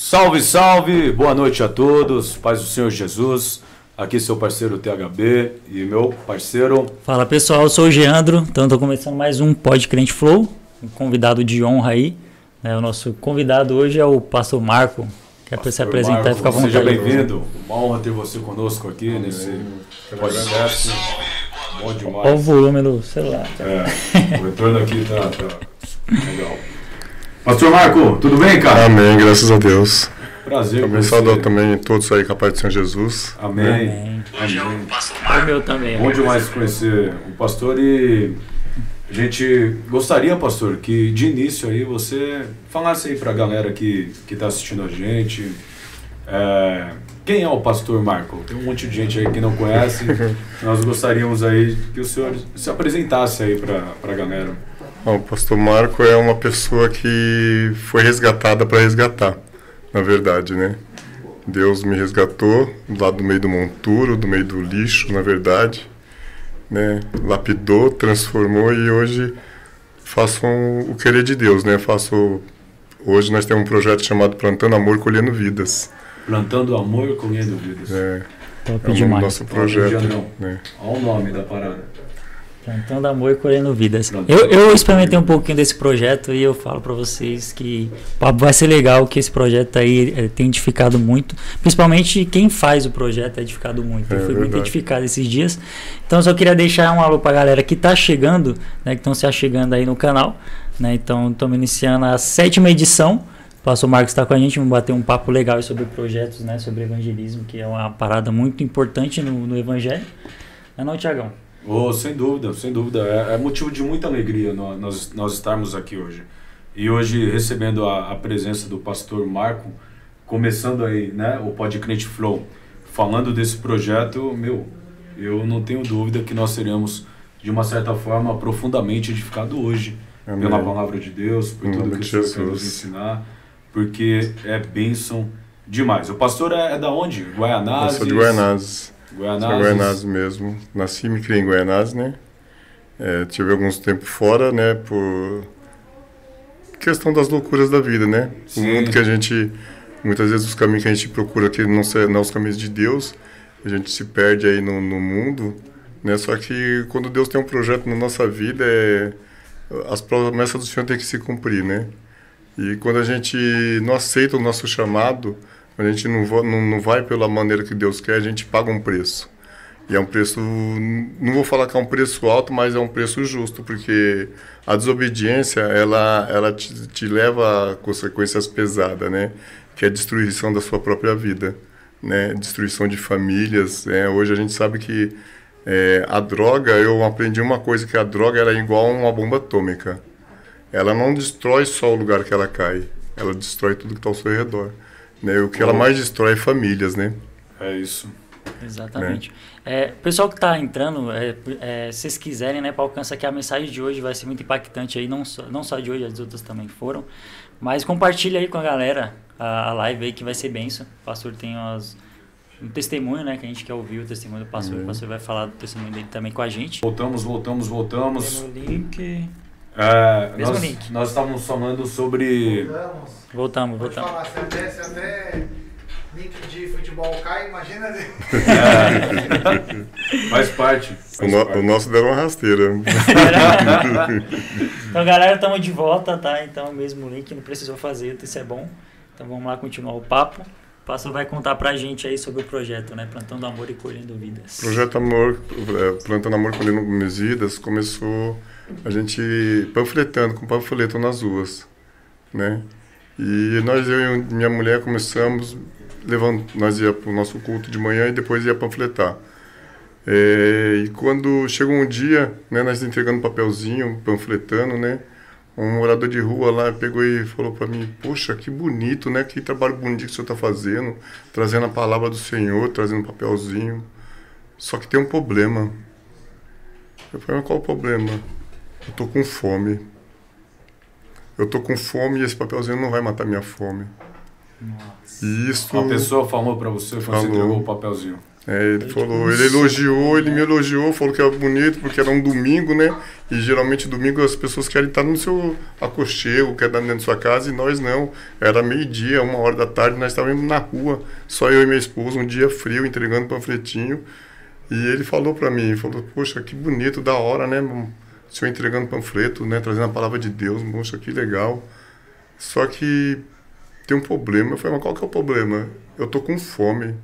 Salve, salve! Boa noite a todos, paz do Senhor Jesus. Aqui seu parceiro THB e meu parceiro. Fala pessoal, eu sou o Geandro, então estou começando mais um Pod Crente Flow, um convidado de honra aí. É, o nosso convidado hoje é o Pastor Marco. Quer Pastor se apresentar Marco, e ficar à vontade. Seja bem-vindo, uma honra ter você conosco aqui Amém. nesse podcast. Bom demais. Olha o volume do celular. É, o retorno aqui tá, tá legal. Pastor Marco, tudo bem, cara? Amém, graças a Deus. Prazer. Também saudar também todos aí com a paz de São Jesus. Amém. Amém. Amém. O meu também. Bom demais conhecer o pastor e a gente gostaria, pastor, que de início aí você falasse aí para a galera que que está assistindo a gente. É, quem é o pastor Marco? Tem um monte de gente aí que não conhece. Nós gostaríamos aí que o senhor se apresentasse aí para a galera. O pastor Marco é uma pessoa que foi resgatada para resgatar, na verdade, né? Deus me resgatou lá do meio do monturo, do meio do lixo, na verdade, né? Lapidou, transformou e hoje faço um, o querer de Deus, né? Faço hoje nós temos um projeto chamado Plantando Amor Colhendo Vidas. Plantando Amor Colhendo Vidas. É. Top é o nosso projeto. Né? Olha o nome da parada. Plantando amor e colhendo vidas. Eu, eu experimentei um pouquinho desse projeto e eu falo para vocês que vai ser legal que esse projeto aí é, tem edificado muito. Principalmente quem faz o projeto é edificado muito. É, eu fui verdade. muito edificado esses dias. Então só queria deixar um alô pra galera que tá chegando, né, que estão se achegando aí no canal. Né, então estamos iniciando a sétima edição. O pastor Marcos está com a gente, vamos bater um papo legal sobre projetos, né, sobre evangelismo, que é uma parada muito importante no, no evangelho. É não, Tiagão? Oh, sem dúvida, sem dúvida. É, é, motivo de muita alegria nós, nós estarmos aqui hoje. E hoje recebendo a, a presença do pastor Marco, começando aí né, o Podcrente Flow, falando desse projeto, meu, eu não tenho dúvida que nós seremos, de uma certa forma, profundamente edificados hoje Amém. pela palavra de Deus, por tudo que o Senhor quer nos ensinar, porque é bênção demais. O pastor é, é da onde? Guaianazes? Eu sou de Guaianazes. Guianazes. Guianazes mesmo. Nasci e me criei em Guianazes, né? É, tive alguns tempos fora, né? Por questão das loucuras da vida, né? Sim. O mundo que a gente... Muitas vezes os caminhos que a gente procura aqui não são os caminhos de Deus. A gente se perde aí no, no mundo, né? Só que quando Deus tem um projeto na nossa vida, é, as promessas do Senhor têm que se cumprir, né? E quando a gente não aceita o nosso chamado a gente não, não, não vai pela maneira que Deus quer, a gente paga um preço. E é um preço, não vou falar que é um preço alto, mas é um preço justo, porque a desobediência, ela, ela te, te leva a consequências pesadas, né? Que é a destruição da sua própria vida, né? Destruição de famílias. Né? Hoje a gente sabe que é, a droga, eu aprendi uma coisa, que a droga era igual a uma bomba atômica. Ela não destrói só o lugar que ela cai, ela destrói tudo que está ao seu redor. Né? O que ela mais destrói é famílias, né? É isso. Exatamente. Né? É, pessoal que está entrando, é, é, se vocês quiserem, né, para alcançar que a mensagem de hoje vai ser muito impactante aí, não só, não só de hoje, as outras também foram. Mas compartilha aí com a galera a, a live aí que vai ser benção. O pastor tem umas, um testemunho, né, que a gente quer ouvir o testemunho do pastor. Uhum. O pastor vai falar do testemunho dele também com a gente. Voltamos, voltamos, voltamos. Tem no link. É, Mesmo nós, link. Nós estávamos falando sobre. Voltamos. Voltamos, voltamos. Falar, você desce até link de futebol cai, imagina. É. faz parte. Faz o, no, parte. o, nosso deu uma rasteira. então, galera, estamos de volta, tá? Então, mesmo link, não precisou fazer, isso é bom. Então, vamos lá continuar o papo. O pastor vai contar pra gente aí sobre o projeto, né? Plantando Amor e Colhendo Vidas. Projeto Amor, é, Plantando Amor e Colhendo Vidas começou a gente panfletando com panfleto nas ruas, né? E nós, eu e minha mulher, começamos, levando, nós ia para o nosso culto de manhã e depois ia panfletar. É, e quando chegou um dia, né, nós entregando papelzinho, panfletando, né? Um morador de rua lá pegou e falou para mim: Poxa, que bonito, né? Que trabalho bonito que o senhor está fazendo, trazendo a palavra do Senhor, trazendo um papelzinho. Só que tem um problema. Eu falei: Mas qual o problema? Eu tô com fome. Eu tô com fome e esse papelzinho não vai matar minha fome. Nossa. Isso. Uma pessoa falou para você quando falou, você entregou o papelzinho. É, ele falou, ele elogiou, ele me elogiou, falou que era bonito, porque era um domingo, né? E geralmente domingo as pessoas querem estar no seu aconchego, querem estar dentro da sua casa, e nós não. Era meio-dia, uma hora da tarde, nós estávamos na rua, só eu e minha esposa, um dia frio, entregando panfletinho. E ele falou para mim, falou, poxa, que bonito, da hora, né? O senhor entregando panfleto, né? Trazendo a palavra de Deus, poxa, que legal. Só que tem um problema. Eu falei, mas qual que é o problema? Eu tô com fome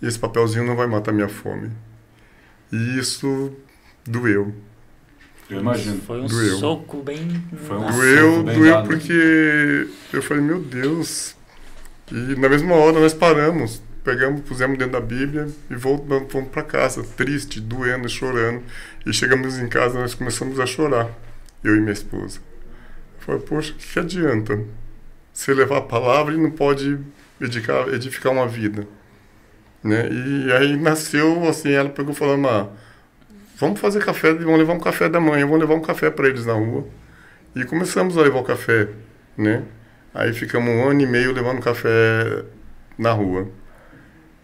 e esse papelzinho não vai matar minha fome. E isso doeu. Eu imagino. Foi um doeu. soco bem. Foi um doeu, soco bem doeu dado. porque eu falei, meu Deus. E na mesma hora nós paramos, pegamos, pusemos dentro da Bíblia e voltamos, fomos para casa, triste, doendo, chorando. E chegamos em casa, nós começamos a chorar, eu e minha esposa. Eu falei, poxa, o que, adianta? Você levar a palavra e não pode edificar, edificar uma vida. Né? E aí nasceu assim, ela pegou falando, ah, vamos fazer café, vamos levar um café da manhã, vamos levar um café para eles na rua. E começamos a levar o café, né? Aí ficamos um ano e meio levando café na rua.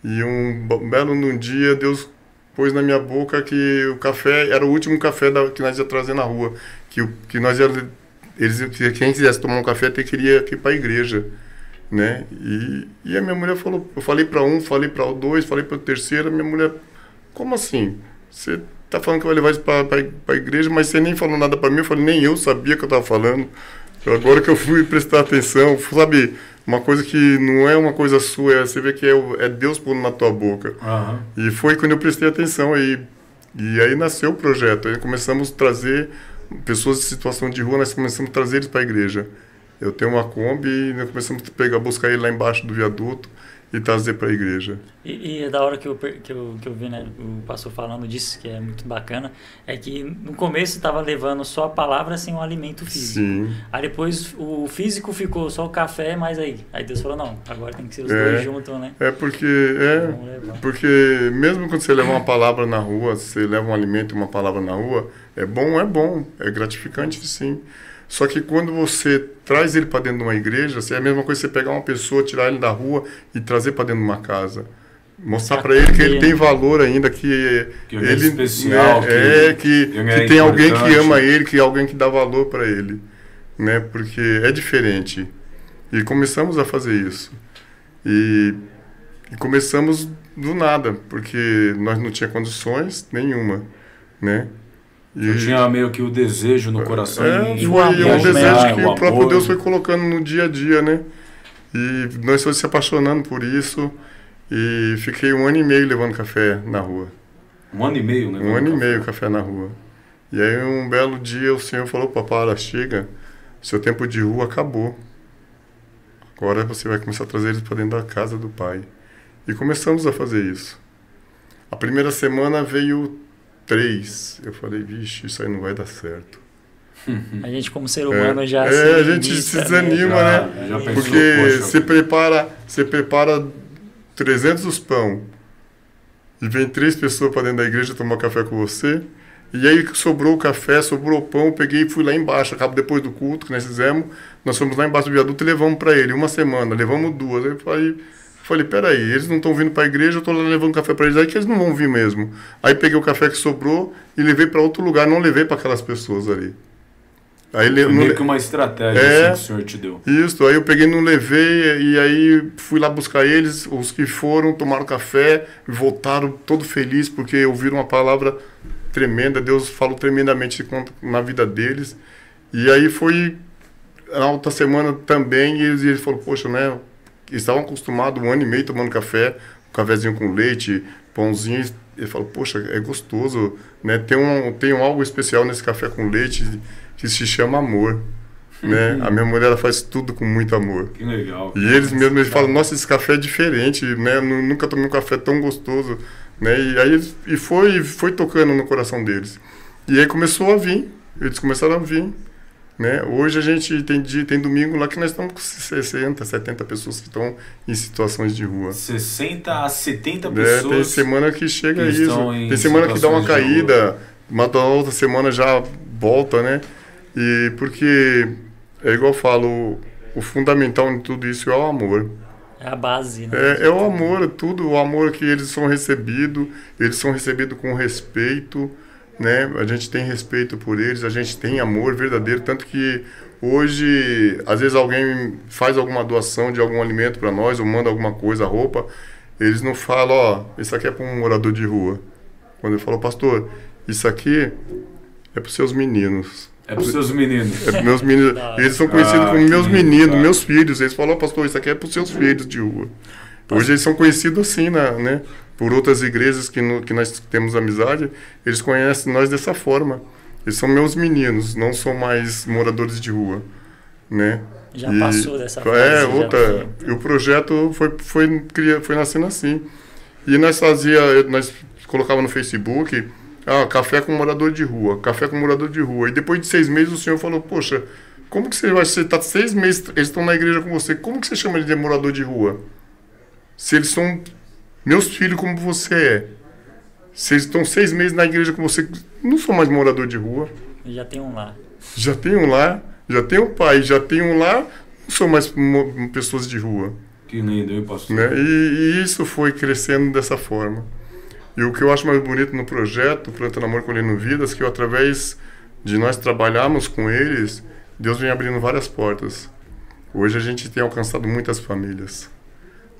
E um belo num dia, Deus pôs na minha boca que o café era o último café da, que nós ia trazer na rua. Que, que nós ia, eles, que quem quisesse tomar um café, até queria ir para a igreja né? E, e a minha mulher falou, eu falei para um, falei para o dois, falei para o terceiro, a minha mulher, como assim? Você tá falando que vai levar isso para a igreja, mas você nem falou nada para mim, eu falei, nem eu sabia que eu estava falando. Agora que eu fui prestar atenção, sabe, uma coisa que não é uma coisa sua, é, você vê que é, é Deus pondo na tua boca. Uhum. E foi quando eu prestei atenção aí. E aí nasceu o projeto, aí começamos a trazer pessoas em situação de rua, nós começamos a trazer eles para a igreja. Eu tenho uma Kombi e nós começamos a pegar, buscar ele lá embaixo do viaduto e trazer para a igreja. E, e é da hora que eu, que, eu, que eu vi né, o pastor falando disso, que é muito bacana, é que no começo estava levando só a palavra sem o alimento físico. Sim. Aí depois o físico ficou só o café, mas aí. Aí Deus falou, não, agora tem que ser os É. dois juntos, né? É porque é porque mesmo quando você leva uma palavra na rua, você leva um alimento e uma palavra na rua, é bom, é bom, é gratificante sim. Só que quando você traz ele para dentro de uma igreja, é a mesma coisa que você pegar uma pessoa, tirar ele da rua e trazer para dentro de uma casa. Mostrar para ele que ele tem valor ainda, que, Que ele é especial, né, que é que, ele é que tem alguém que ama ele, que alguém que dá valor para ele, né? Porque é diferente. E começamos a fazer isso. E, e começamos do nada, porque nós não tinha condições nenhuma, né? E, Eu tinha meio que o desejo no coração. é, de- foi amor, um desejo que o o próprio amor. Deus foi colocando no dia a dia, né? E nós fomos se apaixonando por isso. E fiquei um ano e meio levando café na rua. Um ano e meio, né? Um ano e meio café na rua. E aí um belo dia o Senhor falou, papai, chega, seu tempo de rua acabou. Agora você vai começar a trazer eles para dentro da casa do pai. E começamos a fazer isso. A primeira semana veio três. Eu falei, vixe, isso aí não vai dar certo. A gente, como ser humano, É, já é, se a gente se desanima, Já- né? já pensou, Porque você prepara, você prepara 300 pão e vem três pessoas para dentro da igreja tomar café com você. E aí sobrou o café, sobrou o pão, eu peguei e fui lá embaixo, acabo depois do culto que nós fizemos, nós fomos lá embaixo do viaduto e levamos para ele uma semana, levamos duas. Aí eu falei, peraí, eles não estão vindo para a igreja, eu estou levando café para eles, aí que eles não vão vir mesmo. Aí peguei o café que sobrou e levei para outro lugar, não levei para aquelas pessoas ali. Aí não meio le- que uma estratégia É. assim, que o senhor te deu. isso, aí eu peguei, não levei, e aí fui lá buscar eles, os que foram, tomaram café, voltaram todo felizes, porque ouviram uma palavra tremenda, Deus falou tremendamente na vida deles. E aí foi na outra semana também, e eles, e eles falaram, poxa, né, estavam acostumados um ano e meio tomando café, um cafezinho com leite, pãozinho, ele falou, poxa, é gostoso, né, tem, um, tem um algo especial nesse café com leite que se chama amor. Né? A minha mulher ela faz tudo com muito amor. Que legal. E eles mesmos eles falam, nossa, esse café é diferente, né? Nu- Nunca tomei um café tão gostoso, né? E aí e foi foi tocando no coração deles. E aí começou a vir, eles começaram a vir, né? Hoje a gente tem dia, tem domingo lá que nós estamos com 60, 70 pessoas que estão em situações de rua. 60 a 70 É, pessoas. tem semana que chega que isso, tem semana que dá uma de caída, mas da outra semana já volta, né? E porque é igual eu falo, o, fundamental em tudo isso é o amor. É a base, né? É, é o amor, tudo, o amor que eles são recebidos, eles são recebidos com respeito, né? A gente tem respeito por eles, a gente tem amor verdadeiro, tanto que hoje, às vezes alguém faz alguma doação de algum alimento para nós, ou manda alguma coisa, roupa, eles não falam, ó, isso aqui é para um morador de rua. Quando ele falou, pastor, isso aqui é para os seus meninos. É para os seus meninos. É para meus meninos. Eles são conhecidos ah, como meus meninos, meus filhos. Eles falam, pastor, isso aqui é para os seus filhos de rua. Hoje eles são conhecidos assim, né? Por outras igrejas que, no, que nós temos amizade, eles conhecem nós dessa forma. Eles são meus meninos, não são mais moradores de rua, né? Já e, passou dessa fase. É, outra. E o projeto foi, foi, foi nascendo assim. E nós fazia, nós colocava no Facebook ah, café com morador de rua, café com morador de rua. E depois de seis meses o senhor falou, poxa, como que você vai, você está seis meses, eles estão na igreja com você, como que você chama ele de morador de rua? Se eles são meus filhos como você é. Se eles estão seis meses na igreja com você, não sou mais morador de rua. Já tem um lá. Já tem um lá, já tem um pai, já tem um lá, não sou mais pessoas de rua. Que lindo, hein, pastor? Né? E, e isso foi crescendo dessa forma. E o que eu acho mais bonito no projeto Plantando Amor Colhendo Vidas, que eu, através de nós trabalharmos com eles, Deus vem abrindo várias portas. Hoje a gente tem alcançado muitas famílias.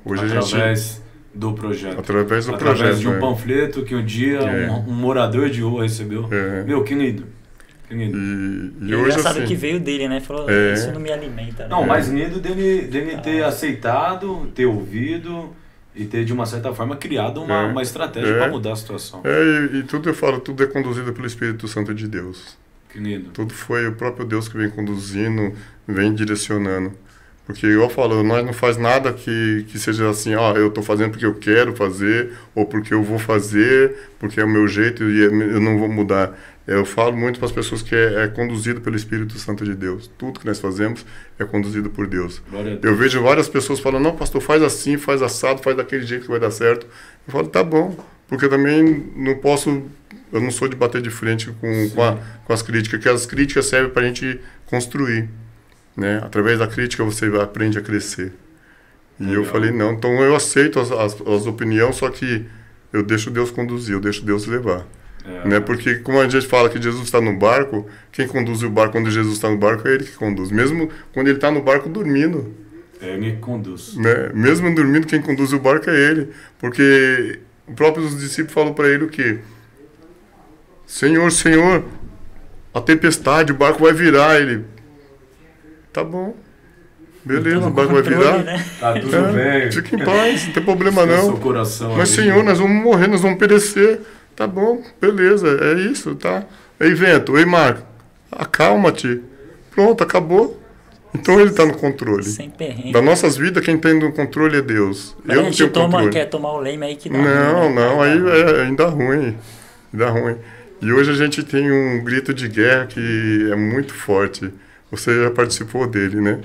Hoje através a gente do projeto. Através do através projeto. de um é. panfleto que um dia é. um, um, morador de rua recebeu. É. Meu, que lindo. Que lindo. E, e, hoje engraçado assim, que veio dele, né? Falou, é. isso não me alimenta. Né? Não, mais lindo dele, dele ah. ter aceitado, ter ouvido e ter, de uma certa forma, criado uma, é, uma estratégia é, para mudar a situação. É, e, e, tudo eu falo, tudo é conduzido pelo Espírito Santo de Deus. Que lindo. Tudo foi o próprio Deus que vem conduzindo, vem direcionando. Porque eu falo, nós não faz nada que, que seja assim, ó, eu estou fazendo porque eu quero fazer, ou porque eu vou fazer, porque é o meu jeito e eu não vou mudar. Eu falo muito para as pessoas que é, é, conduzido pelo Espírito Santo de Deus. Tudo que nós fazemos é conduzido por Deus. Deus. Eu vejo várias pessoas falando, não, pastor, faz assim, faz assado, faz daquele jeito que vai dar certo. Eu falo, tá bom, porque eu também não posso, eu não sou de bater de frente com, com, a, com as críticas, que as críticas servem para a gente construir. Né? Através da crítica você aprende a crescer. E Legal. eu falei, não, então eu aceito as, as, as opiniões, só que eu deixo Deus conduzir, eu deixo Deus levar. É. Né? Porque como a gente fala que Jesus está no barco, quem conduz o barco quando Jesus está no barco é ele que conduz. Mesmo quando ele está no barco dormindo. É ele que conduz. Né? Mesmo dormindo, quem conduz o barco é ele. Porque o próprio discípulos falou para ele o quê? Senhor, Senhor, a tempestade, o barco vai virar. Ele, tá bom. Beleza, então, o barco vai virar. Né? Tá tudo é, bem. Fica em paz, não tem problema não. Coração Mas, Senhor, nós vamos morrer, nós vamos perecer. Tá bom, beleza, é isso, tá? Ei, Vento, ei, Marco, acalma-te. Pronto, acabou. Então ele está no controle. Sem perrengue. Das nossas vidas, quem tem no controle é Deus. Mas eu não tenho toma, controle. quer tomar o leme aí que dá Não, ruim, né? não, aí é ainda ruim. Ainda ruim. E hoje a gente tem um grito de guerra que é muito forte. Você já participou dele, né?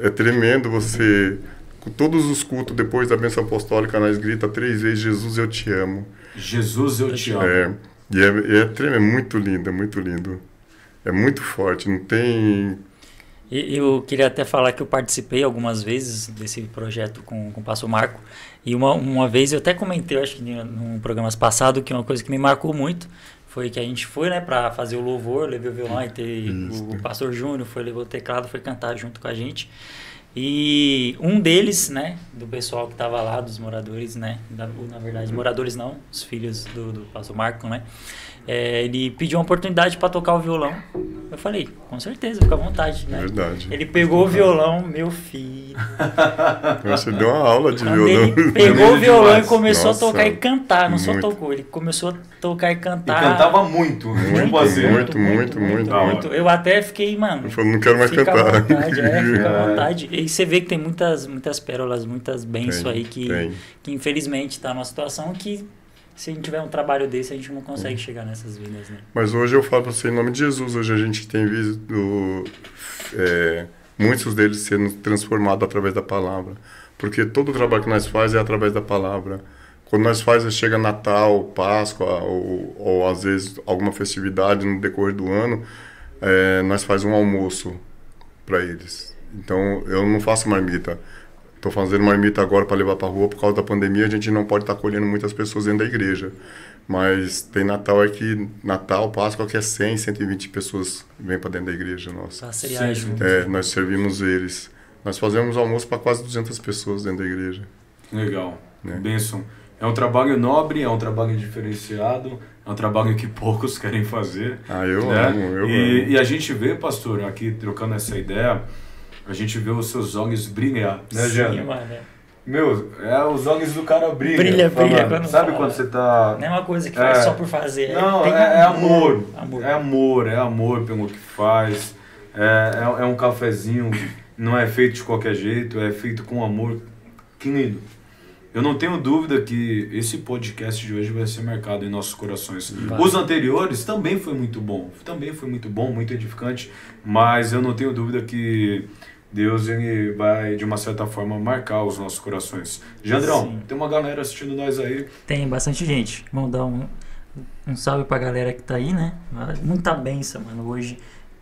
É tremendo você todos os cultos depois da bênção apostólica nós grita três vezes Jesus eu te amo. Jesus eu te amo. É e é, é, é muito lindo é muito lindo. É muito forte não tem eu queria até falar que eu participei algumas vezes desse projeto com, com o Passo Marco. E uma, uma vez eu até comentei, eu acho que num programa passado, que uma coisa que me marcou muito foi que a gente foi, né, para fazer o louvor, levei o violão e ter o, pastor Júnior foi levou o teclado, foi cantar junto com a gente. E um deles, né, do pessoal que estava lá, dos moradores, né, na, na, verdade, moradores não, os filhos do, do pastor Marco, né, é, ele pediu uma oportunidade para tocar o violão. Eu falei, com certeza, fica à vontade. Né? Verdade. Ele pegou o violão, meu filho. Você deu uma aula de Quando violão. Ele pegou o violão e começou Nossa, a tocar e cantar. Não muito. só tocou, ele começou a tocar e cantar. E cantava muito. Muito, muito, muito, muito, muito, muito, Eu até fiquei, mano. Eu falei, não quero mais fica cantar. À vontade, é, fica à vontade. E você vê que tem muitas, muitas pérolas, muitas bênçãos aí que, que infelizmente está numa situação que se a gente tiver um trabalho desse, a gente não consegue chegar nessas vidas, né? Mas hoje eu falo para você em nome de Jesus, hoje a gente tem visto é, muitos deles sendo transformados através da palavra. Porque todo o trabalho que nós faz é através da palavra. Quando nós faz, chega Natal, Páscoa, ou, ou às vezes alguma festividade no decorrer do ano, é, nós faz um almoço para eles. Então, eu não faço marmita Estou fazendo marmita agora para levar para rua por causa da pandemia. A gente não pode estar tá colhendo muitas pessoas dentro da igreja. Mas tem Natal é que Natal, Páscoa que é 100, 120 pessoas vêm para dentro da igreja nossa. Juntos. É, nós servimos eles. Nós fazemos almoço para quase 200 pessoas dentro da igreja. Legal. Né? Benção. É um trabalho nobre, é um trabalho diferenciado, é um trabalho que poucos querem fazer. Ah, eu né? amo, eu e, amo. E a gente vê, pastor, aqui trocando essa ideia, a gente vê os seus olhos brilhar, né, Sim, mano. Meu, é, os olhos do cara brilham. Brilha, brilha. Quando Sabe fala. quando você tá. Não é uma coisa que faz é. só por fazer. Não, é, é amor. amor. É amor, é amor pelo que faz. É, é, é um cafezinho, não é feito de qualquer jeito, é feito com amor. Que lindo. Eu não tenho dúvida que esse podcast de hoje vai ser marcado em nossos corações. Vai. Os anteriores também foi muito bom, também foi muito bom, muito edificante, mas eu não tenho dúvida que Deus ele vai de uma certa forma marcar os nossos corações. Jandrão, Sim. tem uma galera assistindo nós aí. Tem bastante gente. Vamos dar um, um salve pra galera que tá aí, né? Muita benção, mano. Hoje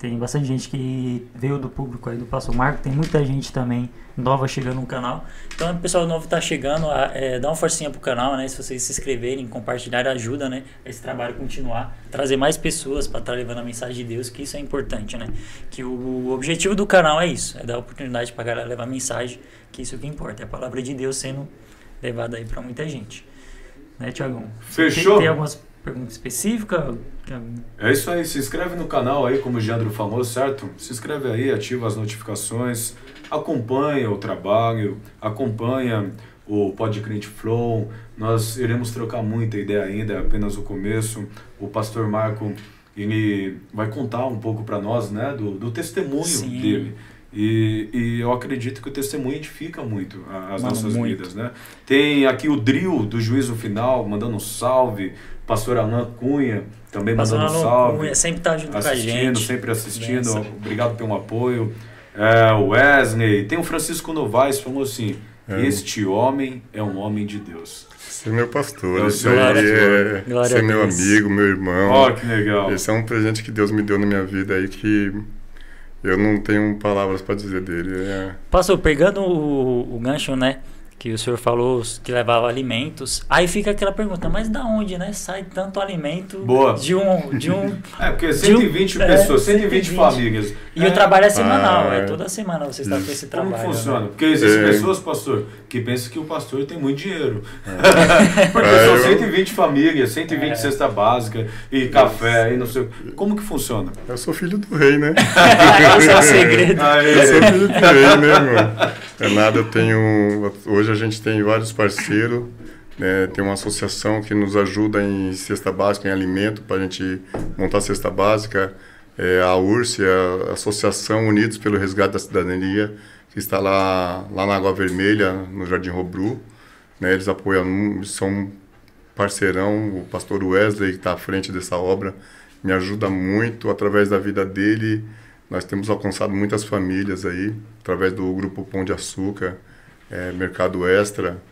tem bastante gente que veio do público aí do Passo Marco, tem muita gente também nova chegando no canal. Então, o pessoal novo está chegando, é, dá uma forcinha pro canal, né? Se vocês se inscreverem, compartilhar, ajuda, né? Esse trabalho continuar, trazer mais pessoas para estar tá levando a mensagem de Deus, que isso é importante, né? Que o, o objetivo do canal é isso, é dar oportunidade para galera levar a mensagem, que isso é que importa, é a palavra de Deus sendo levada aí para muita gente. Né, Tiagão? Fechou? Tem, tem algumas pergunta específica? É isso aí, se inscreve no canal aí, como o Jandro falou, certo? Se inscreve aí, ativa as notificações, acompanha o trabalho, acompanha o Podcrente Flow. Nós iremos trocar muita ideia ainda, é apenas o começo. O pastor Marco, ele vai contar um pouco para nós, né, do, do testemunho Sim. dele. E, e, eu acredito que o testemunho edifica muito as Mano, nossas muito. vidas, né? Tem aqui o Drill do Juízo Final, mandando um salve. Pastor Alain Cunha, também Pastor mandando salve. Cunha, sempre tá junto com a gente. Sempre assistindo, obrigado pelo apoio. É, o Wesley, tem o Francisco Novaes, falou assim, é. este homem é um homem de Deus. Você é meu pastor, é esse aí é, Glória é meu amigo, meu irmão. Ó, oh, que legal. Esse é um presente que Deus me deu na minha vida aí que eu não tenho palavras para dizer dele. É... Pastor, pegando o, o gancho, né? Que o senhor falou que levava alimentos. Aí fica aquela pergunta, mas da onde, né? Sai tanto alimento Boa. de um de um É, porque 120 um, pessoas, é, 120, 120 famílias. E é. o trabalho é semanal, ah, é toda semana você está com esse trabalho. Como funciona? Né? Porque existem é. pessoas, pastor, que pensam que o pastor tem muito dinheiro. É. porque é, são 120 famílias, 120 é. cesta básica e café e não sei. Como que funciona? Eu sou filho do rei, né? Esse é o segredo. Eu sou filho do rei, né, mano? É nada, eu tenho hoje a gente tem vários parceiros, né? tem uma associação que nos ajuda em cesta básica, em alimento, para a gente montar cesta básica. É, a URSE, a Associação Unidos pelo Resgate da Cidadania, que está lá, lá na Água Vermelha, no Jardim Robru. Né? Eles apoiam, são parceirão, o pastor Wesley, que está à frente dessa obra, me ajuda muito através da vida dele. Nós temos alcançado muitas famílias aí, através do Grupo Pão de Açúcar é, Mercado Extra,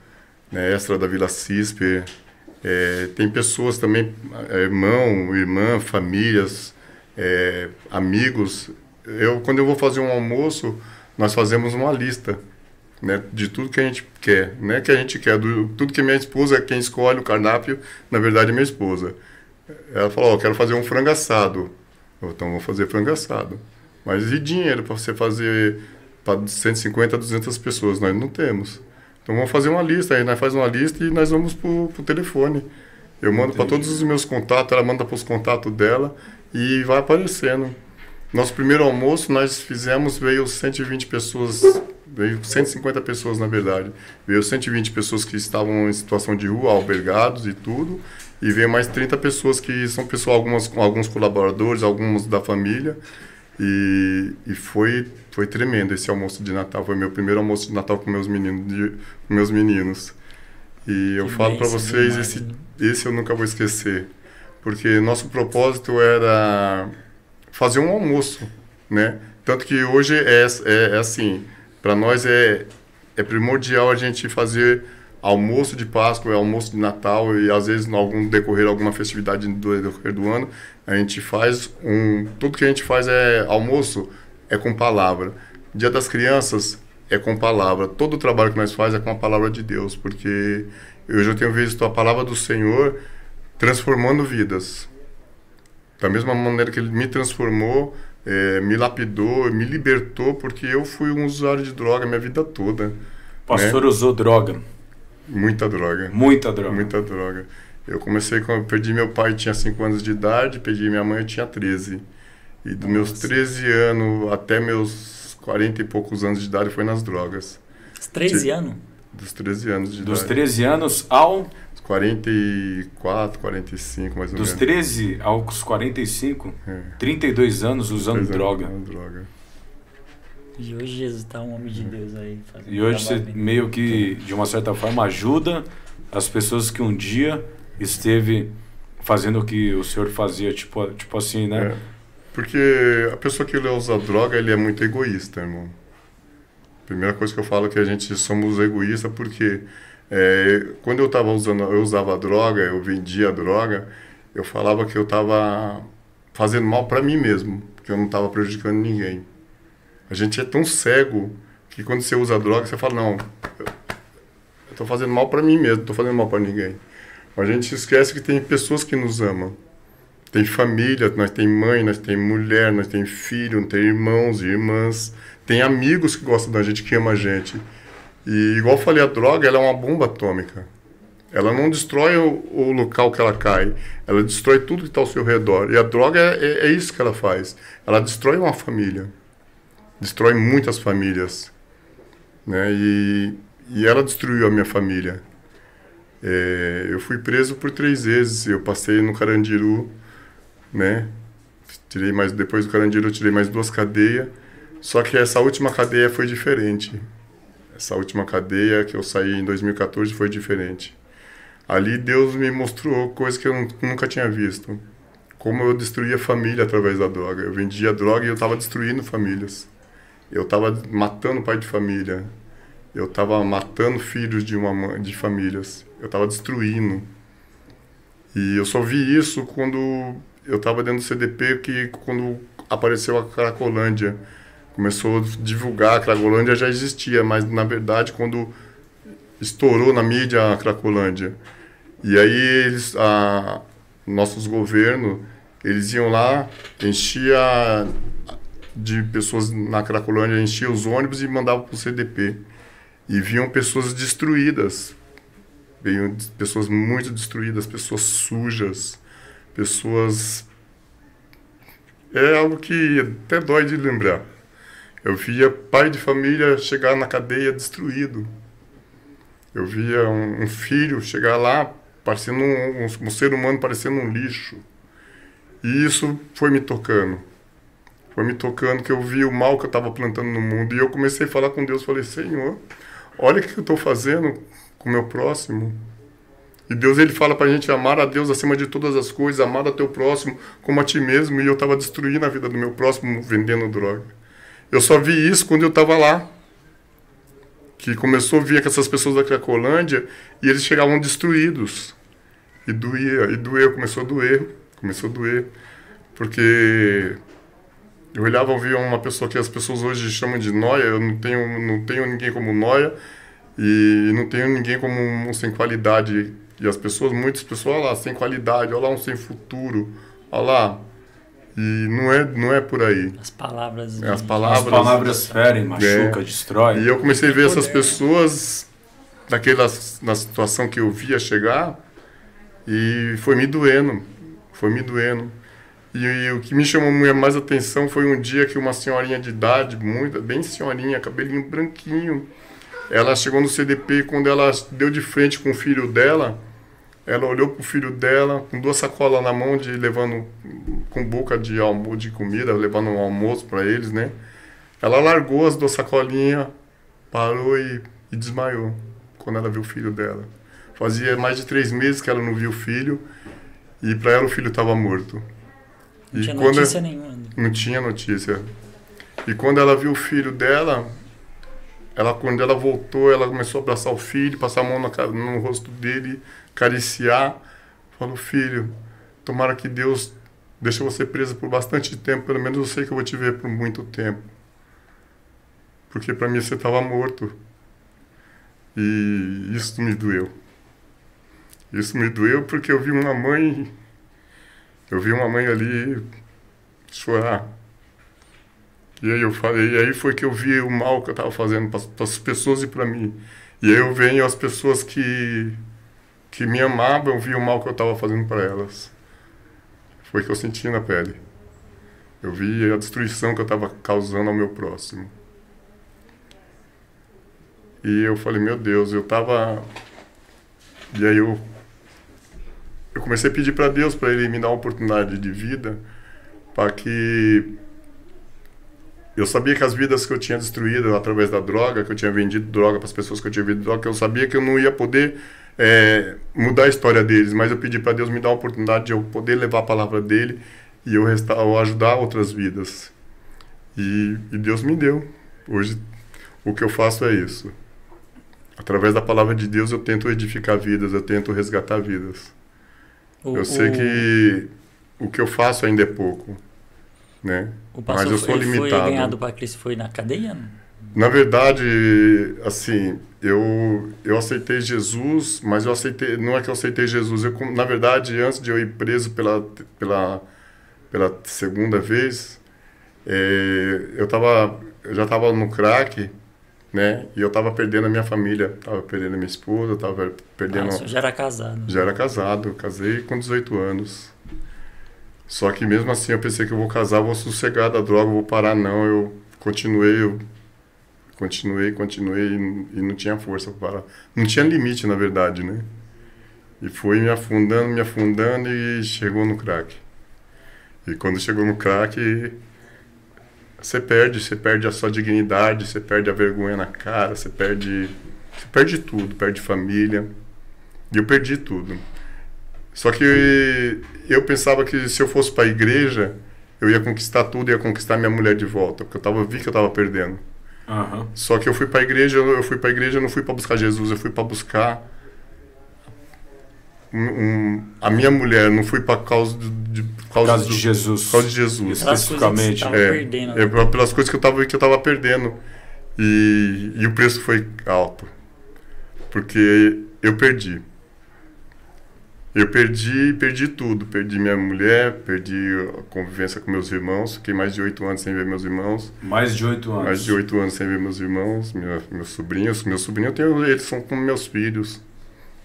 né, Extra da Vila Cispe. É, tem pessoas também, é, irmão, irmã, famílias, é, amigos. Eu, quando eu vou fazer um almoço, nós fazemos uma lista né, de tudo que a gente quer. Não é que a gente quer, do, tudo que minha esposa, quem escolhe o cardápio, na verdade é minha esposa. Ela falou, oh, quero fazer um frango assado. então vou fazer frango assado. Mas e dinheiro para você fazer para 150 a 200 pessoas, nós não temos. Então vamos fazer uma lista aí, nós faz uma lista e nós vamos para o telefone. Eu mando para todos os meus contatos, ela manda para os contatos dela e vai aparecendo. Nosso primeiro almoço nós fizemos, veio 120 pessoas, veio 150 pessoas na verdade. Veio 120 pessoas que estavam em situação de rua, albergados e tudo. E veio mais 30 pessoas que são pessoas, algumas, alguns colaboradores, alguns da família. E, e foi, foi tremendo esse almoço de Natal. Foi meu primeiro almoço de Natal com meus meninos. De, com meus meninos. E eu que falo para vocês, esse, né? esse eu nunca vou esquecer. Porque nosso propósito era fazer um almoço, né? Tanto que hoje é, é, é assim, para nós é, é primordial a gente fazer almoço de Páscoa, almoço de Natal e às vezes em algum decorrer alguma festividade do decorrer do ano, a gente faz um tudo que a gente faz é almoço é com palavra. Dia das Crianças é com palavra. Todo o trabalho que nós faz é com a palavra de Deus, porque eu já tenho visto a palavra do Senhor transformando vidas. Da mesma maneira que Ele me transformou, é, me lapidou, me libertou, porque eu fui um usuário de droga minha vida toda. O pastor né? usou droga? Muita droga. Muita droga. Muita droga. Eu comecei quando perdi meu pai, tinha 5 anos de idade, perdi minha mãe, eu tinha 13. E dos meus 13 anos até meus 40 e poucos anos de idade foi nas drogas. 13 anos? Dos 13 anos de Dos idade. 13 anos ao 44, 45 mais ou Dos menos. Dos 13 aos 45, é. 32 anos usando droga. Usando droga. E hoje Jesus está um homem de Deus aí. E hoje você meio que, de uma certa forma, ajuda as pessoas que um dia esteve fazendo o que o senhor fazia, tipo, tipo assim, né? É. Porque a pessoa que usa droga, ele é muito egoísta, irmão. Primeira coisa que eu falo é que a gente somos egoístas porque é, quando eu tava usando, eu usava droga, eu vendia droga, eu falava que eu estava fazendo mal para mim mesmo, que eu não estava prejudicando ninguém. A gente é tão cego que quando você usa droga, você fala, não, eu estou fazendo mal para mim mesmo, estou fazendo mal para ninguém. A gente esquece que tem pessoas que nos amam. Tem família, nós tem mãe, nós tem mulher, nós tem filho, tem irmãos e irmãs. Tem amigos que gostam da gente, que amam a gente. E igual eu falei, a droga ela é uma bomba atômica. Ela não destrói o, o local que ela cai, ela destrói tudo que está ao seu redor. E a droga é, é, é, isso que ela faz. Ela destrói uma família, destrói muitas famílias. Né? E, e ela destruiu a minha família. É, eu fui preso por três vezes. Eu passei no Carandiru, né? Tirei mais depois do Carandiru, eu tirei mais duas cadeias. Só que essa última cadeia foi diferente. Essa última cadeia que eu saí em 2014 foi diferente. Ali Deus me mostrou coisas que eu nunca tinha visto. Como eu destruía família através da droga. Eu vendia droga e eu estava destruindo famílias. Eu estava matando pai de família. Eu estava matando filhos de uma de famílias. Eu estava destruindo. E eu só vi isso quando eu estava dentro do CDP, que quando apareceu a Cracolândia começou a divulgar, a Cracolândia já existia, mas na verdade quando estourou na mídia a Cracolândia, e aí eles, a, nossos governos, eles iam lá, enchia de pessoas na Cracolândia, enchia os ônibus e mandava para o CDP. E viam pessoas destruídas, vinham pessoas muito destruídas, pessoas sujas, pessoas... É algo que até dói de lembrar. Eu via pai de família chegar na cadeia destruído. Eu via um, um filho chegar lá parecendo um, um, um, ser humano parecendo um lixo. E isso foi me tocando. Foi me tocando que eu vi o mal que eu estava plantando no mundo. E eu comecei a falar com Deus. Falei, Senhor, olha o que eu estou fazendo com o meu próximo. E Deus ele fala para a gente amar a Deus acima de todas as coisas, amar a teu próximo como a ti mesmo. E eu estava destruindo a vida do meu próximo vendendo droga. Eu só vi isso quando eu estava lá. Que começou a vir com essas pessoas da Cracolândia e eles chegavam destruídos. E doía, e doeu, começou a doer, começou a doer. Porque eu olhava e via uma pessoa que as pessoas hoje chamam de noia, eu não tenho, não tenho ninguém como noia e não tenho ninguém como um sem qualidade. E as pessoas, muitas pessoas, olha lá, sem qualidade, olha lá um sem futuro, olha lá, e não é, não é por aí. As palavras. É, as palavras. As palavras ferem, machuca, é. destrói. E eu comecei a ver essas pessoas daquela na situação que eu via chegar e foi me doendo, foi me doendo. E, e, o que me chamou mais atenção foi um dia que uma senhorinha de idade, muito, bem senhorinha, cabelinho branquinho, ela chegou no CDP quando ela deu de frente com o filho dela ela olhou pro filho dela, com duas sacolas na mão, de levando com boca de almoço, de comida, levando um almoço para eles, né? Ela largou as duas sacolinhas, parou e, e, desmaiou quando ela viu o filho dela. Fazia mais de três meses que ela não viu o filho e para ela o filho estava morto. Não e tinha quando notícia ela, nenhuma. Não tinha notícia. E quando ela viu o filho dela, ela quando ela voltou, ela começou a abraçar o filho, passar a mão no, no rosto dele cariciar. Falou, filho, tomara que Deus deixe você preso por bastante tempo, pelo menos eu sei que eu vou te ver por muito tempo. porque para mim você estava morto. E isso me doeu. Isso me doeu porque eu vi uma mãe, eu vi uma mãe ali chorar. E aí eu falei, e aí foi que eu vi o mal que eu estava fazendo para as pessoas e para mim. E aí eu venho as pessoas que que me amavam, vi o mal que eu estava fazendo para elas. Foi que eu senti na pele. Eu vi a destruição que eu estava causando ao meu próximo. E eu falei, meu Deus, eu tava. E aí eu. Eu comecei a pedir para Deus para Ele me dar uma oportunidade de vida, para que. Eu sabia que as vidas que eu tinha destruído através da droga, que eu tinha vendido droga para as pessoas que eu tinha vendido droga, que eu sabia que eu não ia poder é, mudar a história deles, mas eu pedi para Deus me dar uma oportunidade de eu poder levar a palavra dele e eu, eu ajudar outras vidas. E, e Deus me deu. Hoje o que eu faço é isso. Através da palavra de Deus eu tento edificar vidas, eu tento resgatar vidas. O, eu sei o... que o que eu faço ainda é pouco, né? Mas eu sou limitado. Foi ganhado para Cristo foi na cadeia? Na verdade, assim, eu eu aceitei Jesus, mas eu aceitei, não é que eu aceitei Jesus, eu na verdade, antes de eu ir preso pela pela pela segunda vez, é, eu tava eu já estava no crack né? E eu tava perdendo a minha família, tava perdendo a minha esposa, tava perdendo... Ah, já era casado. Já era casado, casei com 18 anos. Só que mesmo assim eu pensei que eu vou casar, vou sossegar da droga, vou parar, não. Eu continuei, eu continuei, continuei e não tinha força para parar. Não tinha limite, na verdade, né? E fui me afundando, me afundando e chegou no crack. E quando chegou no crack, você perde, você perde a sua dignidade, você perde a vergonha na cara, você perde, você perde tudo, perde família. E eu perdi tudo. Só que eu pensava que se eu fosse para a igreja, eu ia conquistar tudo, ia conquistar minha mulher de volta, porque eu tava, vi que eu estava perdendo. Uhum. Só que eu fui para a igreja, eu fui para a igreja, não fui para buscar Jesus, eu fui para buscar um, um, a minha mulher, não fui para causa de, de causa, causa do, de Jesus. Causa de Jesus. Especificamente. É, perdendo, né? é, pelas coisas que eu tava que eu tava perdendo. E, e o preço foi alto. Porque eu perdi. Eu perdi, perdi tudo. Perdi minha mulher, perdi a convivência com meus irmãos. Fiquei mais de oito anos sem ver meus irmãos. Mais de oito anos? Mais de oito anos sem ver meus irmãos, minha, meus sobrinhos. Meus sobrinhos, tenho, eles são como meus filhos.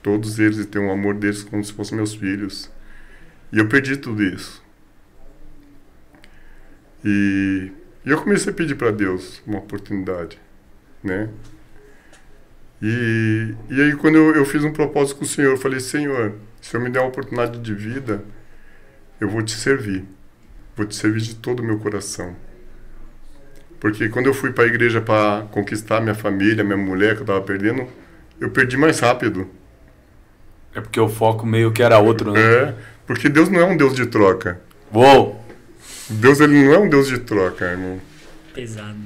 Todos eles, tenho um amor deles como se fossem meus filhos. E eu perdi tudo isso. E, e eu comecei a pedir para Deus uma oportunidade, né? E, e aí quando eu, eu fiz um propósito com o Senhor, eu falei, Senhor, se eu me der uma oportunidade de vida, eu vou te servir. Vou te servir de todo o meu coração. Porque quando eu fui para a igreja para conquistar minha família, minha mulher que eu estava perdendo, eu perdi mais rápido. É porque o foco meio que era outro, né? É, porque Deus não é um Deus de troca. Uou! Deus ele não é um Deus de troca, irmão. Pesado.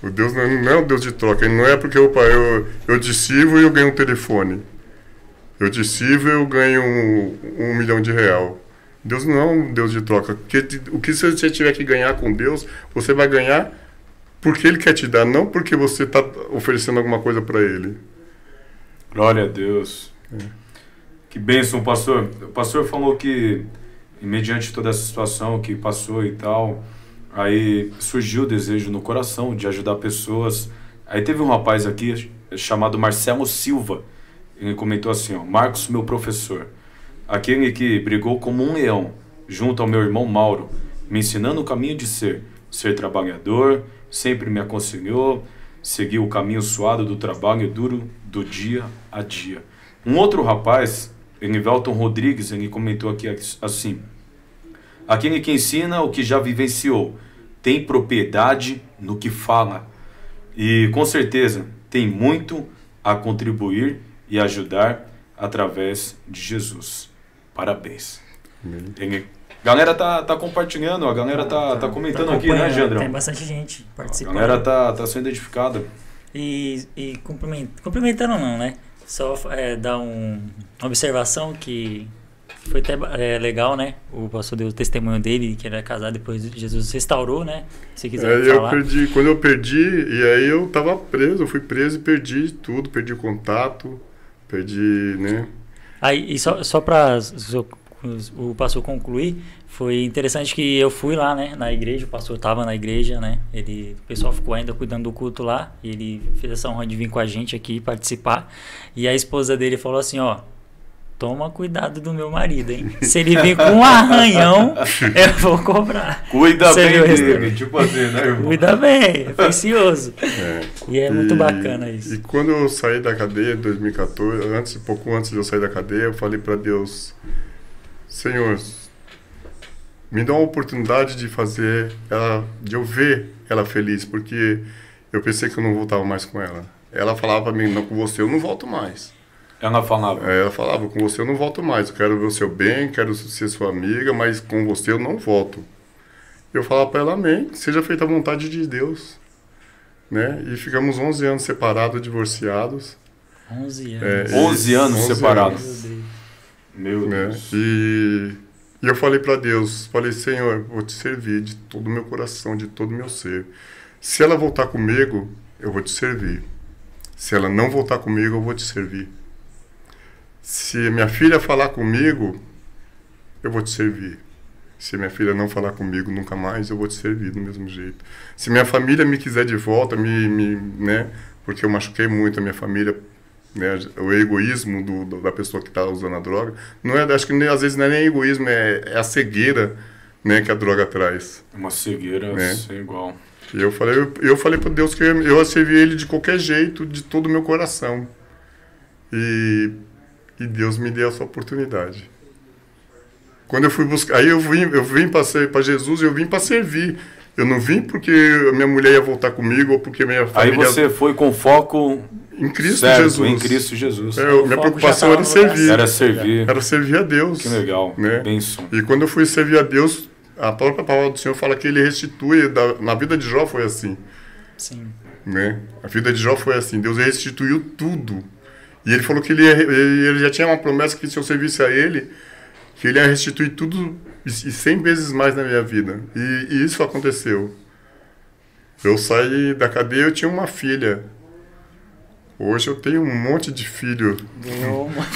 O Deus não é, não é um Deus de troca. Ele não é porque opa, eu, eu te sirvo e eu ganho um telefone. Eu te sirvo e eu ganho um, um milhão de real. Deus não é um Deus de troca. Porque o que você tiver que ganhar com Deus, você vai ganhar porque Ele quer te dar, não porque você está oferecendo alguma coisa para Ele. Glória a Deus. É. Que bênção, pastor. O pastor falou que, mediante toda essa situação que passou e tal, aí surgiu o desejo no coração de ajudar pessoas. Aí teve um rapaz aqui chamado Marcelo Silva. Ele comentou assim: ó, Marcos, meu professor, aquele que brigou como um leão junto ao meu irmão Mauro, me ensinando o caminho de ser, ser trabalhador, sempre me aconselhou, seguir o caminho suado do trabalho duro do dia a dia. Um outro rapaz Enivelton Rodrigues, ele comentou aqui assim: Aquele que ensina o que já vivenciou tem propriedade no que fala e com certeza tem muito a contribuir e ajudar através de Jesus. Parabéns. Ele, galera tá, tá compartilhando, a galera tá, tá, tá comentando tá aqui, né, Jandrão? Tem bastante gente participando. A galera tá, tá sendo edificada. E, e complementando não, né? Só é, dar um, uma observação que foi até é, legal, né? O pastor deu o testemunho dele, que era casado, depois Jesus restaurou, né? Se quiser é, falar. Eu perdi, quando eu perdi, e aí eu tava preso, eu fui preso e perdi tudo, perdi contato, perdi, né? Aí, e só, só para o pastor concluir, foi interessante que eu fui lá, né, na igreja, o pastor estava na igreja, né, ele, o pessoal ficou ainda cuidando do culto lá, e ele fez essa honra de vir com a gente aqui participar, e a esposa dele falou assim, ó, toma cuidado do meu marido, hein, se ele vir com um arranhão, eu vou cobrar. Cuida Você bem dele, tipo assim, né, irmão? Cuida bem, é precioso. É. E é muito bacana isso. E quando eu saí da cadeia em 2014, antes, pouco antes de eu sair da cadeia, eu falei para Deus, Senhor, me dá uma oportunidade de fazer ela, de eu ver ela feliz, porque eu pensei que eu não voltava mais com ela. Ela falava para mim, não, com você eu não volto mais. Ela falava? É, ela falava, com você eu não volto mais, eu quero ver o seu bem, quero ser sua amiga, mas com você eu não volto. Eu falava para ela, amém, seja feita a vontade de Deus. Né? E ficamos 11 anos separados, divorciados. 11 anos. É, 11 anos 11 separados. Anos. Meu né? Deus. E, e eu falei para Deus, falei, Senhor, vou te servir de todo o meu coração, de todo o meu ser. Se ela voltar comigo, eu vou te servir. Se ela não voltar comigo, eu vou te servir. Se minha filha falar comigo, eu vou te servir. Se minha filha não falar comigo nunca mais, eu vou te servir do mesmo jeito. Se minha família me quiser de volta, me, me né, porque eu machuquei muito a minha família né, o egoísmo do, do, da pessoa que está usando a droga, não é, acho que nem, às vezes não é nem egoísmo, é, é a cegueira né, que a droga traz. Uma cegueira né? sem igual. E eu falei, eu, eu falei para Deus que eu, eu servi ele de qualquer jeito, de todo o meu coração. E, e Deus me deu essa oportunidade. Quando eu fui buscar, aí eu vim, eu vim para Jesus, eu vim para servir. Eu não vim porque minha mulher ia voltar comigo ou porque minha família. Aí você foi com foco em Cristo certo, Jesus. Em Cristo Jesus. É, minha preocupação era servir. Era servir. Era servir a Deus. Que legal. Né? Benção. E quando eu fui servir a Deus, a própria palavra do Senhor fala que ele restitui. Da, na vida de Jó foi assim. Sim. Né? A vida de Jó foi assim. Deus restituiu tudo. E ele falou que ele, ia, ele já tinha uma promessa que se eu servisse a ele, que ele ia restituir tudo e, e cem vezes mais na minha vida. E, e isso aconteceu. Eu saí da cadeia, eu tinha uma filha. Hoje eu tenho um monte de filho.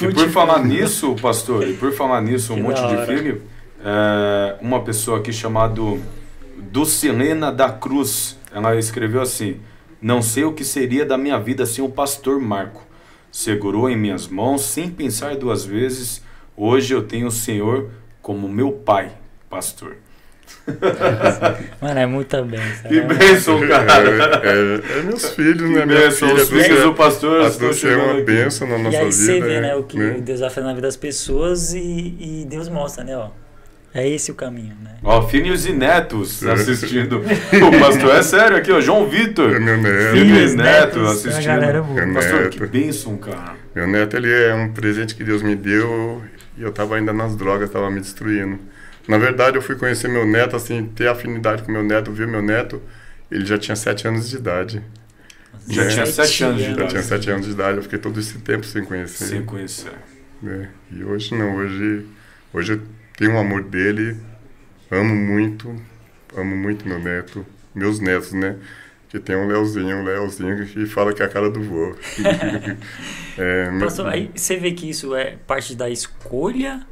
e por falar nisso, pastor, e por falar nisso, um que monte de filho, é, uma pessoa aqui chamada Dulcilena da Cruz, ela escreveu assim: Não sei o que seria da minha vida sem o pastor Marco. Segurou em minhas mãos sem pensar duas vezes. Hoje eu tenho o Senhor como meu pai, pastor. Mano, é muita bênção. Que bênção, cara. É, é, é meus filhos, né? Minha bênção, filha, os filhos do pastor. A é uma bênção na nossa vida. E aí você vê, né, o que né? Deus vai fazer na vida das pessoas e, e Deus mostra, né, ó. É esse o caminho, né? Ó, filhos e netos assistindo. o pastor é sério aqui, ó. João Vitor. É meu neto. Filhos e netos assistindo. A galera boa. Meu pastor, neto. que bênção, cara. Meu neto, ele é um presente que Deus me deu e eu tava ainda nas drogas, tava me destruindo. Na verdade, eu fui conhecer meu neto, assim, ter afinidade com meu neto, ver meu neto, ele já tinha sete anos de idade. Já tinha sete anos de idade. Já tinha sete anos de idade, eu fiquei todo esse tempo sem conhecer. Sem conhecer. É. E hoje não, hoje, hoje eu tenho um amor dele, amo muito, amo muito meu neto, meus netos, né? Que tem um Leozinho, um Leozinho que fala que é a cara do vô. é, Pastor, aí você vê que isso é parte da escolha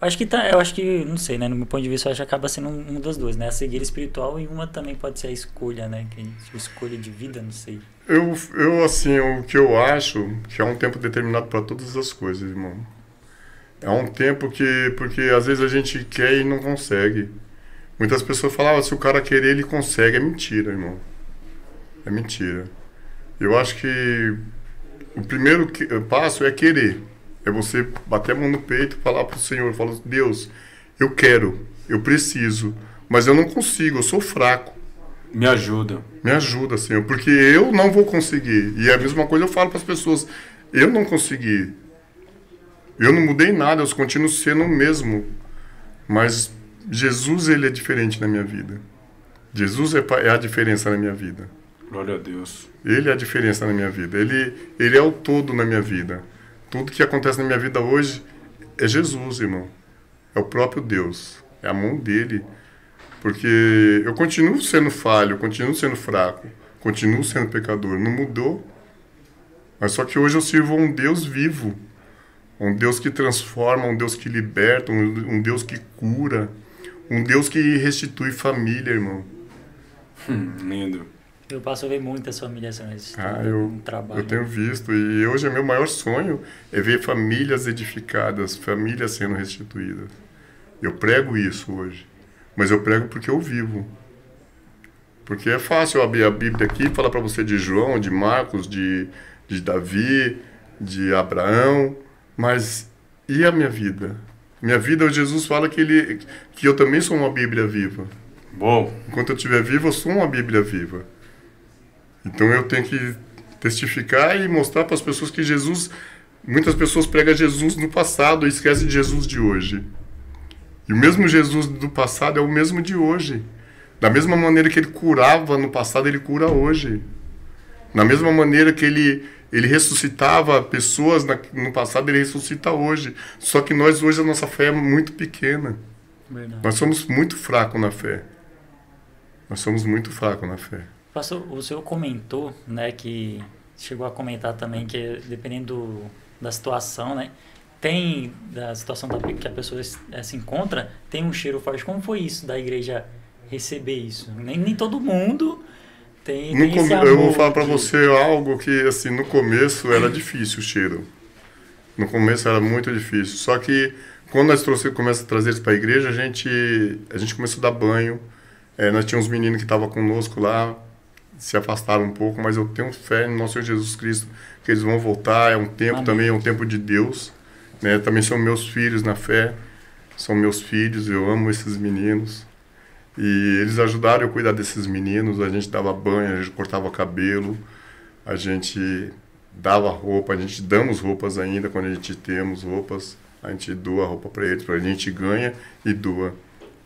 Acho que tá, eu acho que, não sei, né? No meu ponto de vista, eu acho que acaba sendo um, um das duas, né? A cegueira espiritual e uma também pode ser a escolha, né? Que a escolha de vida, não sei. Eu, eu assim, o que eu acho que é um tempo determinado para todas as coisas, irmão. É um tempo que, porque às vezes a gente quer e não consegue. Muitas pessoas falavam, ah, se o cara querer, ele consegue. É mentira, irmão. É mentira. Eu acho que o primeiro passo é querer. É você bater a mão no peito e falar para o Senhor, falar, Deus, eu quero, eu preciso, mas eu não consigo, eu sou fraco. Me ajuda. Me ajuda, Senhor, porque eu não vou conseguir. E é a mesma coisa eu falo para as pessoas, eu não consegui. Eu não mudei nada, eu continuo sendo o mesmo. Mas Jesus, ele é diferente na minha vida. Jesus é, é a diferença na minha vida. Glória a Deus. Ele é a diferença na minha vida. Ele, ele é o todo na minha vida. Tudo que acontece na minha vida hoje é Jesus, irmão. É o próprio Deus. É a mão dele. Porque eu continuo sendo falho, eu continuo sendo fraco, continuo sendo pecador. Não mudou. Mas só que hoje eu sirvo a um Deus vivo. Um Deus que transforma, um Deus que liberta, um, um Deus que cura. Um Deus que restitui família, irmão. Hum, lindo. Eu passo a ver muitas famílias sendo ah, eu, eu tenho visto. E hoje é meu maior sonho é ver famílias edificadas, famílias sendo restituídas. Eu prego isso hoje. Mas eu prego porque eu vivo. Porque é fácil eu abrir a Bíblia aqui e falar para você de João, de Marcos, de, de Davi, de Abraão. Mas e a minha vida? Minha vida, Jesus fala que, ele, que eu também sou uma Bíblia viva. Bom. Enquanto eu estiver vivo, eu sou uma Bíblia viva. Então eu tenho que testificar e mostrar para as pessoas que Jesus. Muitas pessoas pregam Jesus no passado e esquecem de Jesus de hoje. E o mesmo Jesus do passado é o mesmo de hoje. Da mesma maneira que ele curava no passado, ele cura hoje. Da mesma maneira que ele, ele ressuscitava pessoas na, no passado, ele ressuscita hoje. Só que nós hoje a nossa fé é muito pequena. Verdade. Nós somos muito fracos na fé. Nós somos muito fracos na fé. Pastor, o senhor comentou, né, que chegou a comentar também que dependendo do, da situação, né, tem da situação da, que a pessoa é, se encontra, tem um cheiro forte. Como foi isso da igreja receber isso? Nem, nem todo mundo tem, tem amor Eu vou falar para você algo que assim no começo era difícil o cheiro. No começo era muito difícil. Só que quando nós trouxemos, começamos a trazer isso para a igreja, a gente a gente começou a dar banho. É, nós tínhamos meninos que estavam conosco lá, se afastaram um pouco, mas eu tenho fé no nosso Senhor Jesus Cristo que eles vão voltar. É um tempo Amém. também, é um tempo de Deus. Né? Também são meus filhos na fé, são meus filhos, eu amo esses meninos. E eles ajudaram eu a cuidar desses meninos, a gente dava banho, a gente cortava cabelo, a gente dava roupa, a gente damos roupas ainda quando a gente temos roupas, a gente doa roupa para eles, a gente ganha e doa.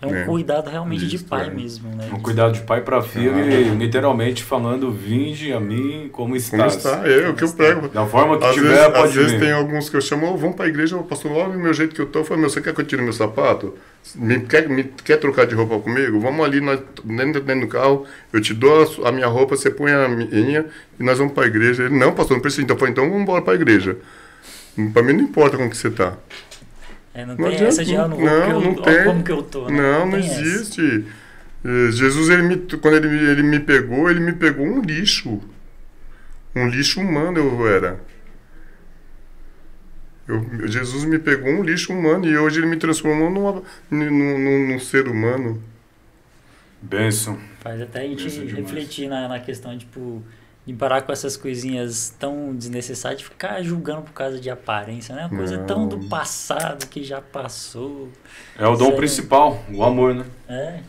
É um né? cuidado realmente de pai mesmo, né? Um cuidado de pai para filho ah, e literalmente falando, vinde a mim como estás. Como está, é o que eu prego. Da forma que às tiver, vezes, pode Às vezes tem alguns que eu chamo, oh, vamos para a igreja, o pastor, olha o meu jeito que eu tô. Eu falo, meu, você quer que eu tire meu sapato? Me, quer, me, quer trocar de roupa comigo? Vamos ali nós, dentro, dentro do carro, eu te dou a, a minha roupa, você põe a minha e nós vamos para a igreja. Ele, não, pastor, não precisa. Então, eu falei, então vamos embora para a igreja. Para mim não importa como que você está. É, não, não tem essa de, ah, não, não, não tem. como que eu tô. Né? Não, não, não existe. Essa. Jesus, ele me, quando ele, ele me pegou, ele me pegou um lixo. Um lixo humano eu era. Eu, Jesus me pegou um lixo humano e hoje ele me transformou numa, num, num, num ser humano. Benção. Faz até a gente refletir na, na questão, tipo, de parar com essas coisinhas tão desnecessárias, de ficar julgando por causa de aparência, né? Uma coisa Não. tão do passado que já passou. É o dom Sério? principal, o amor, né? É.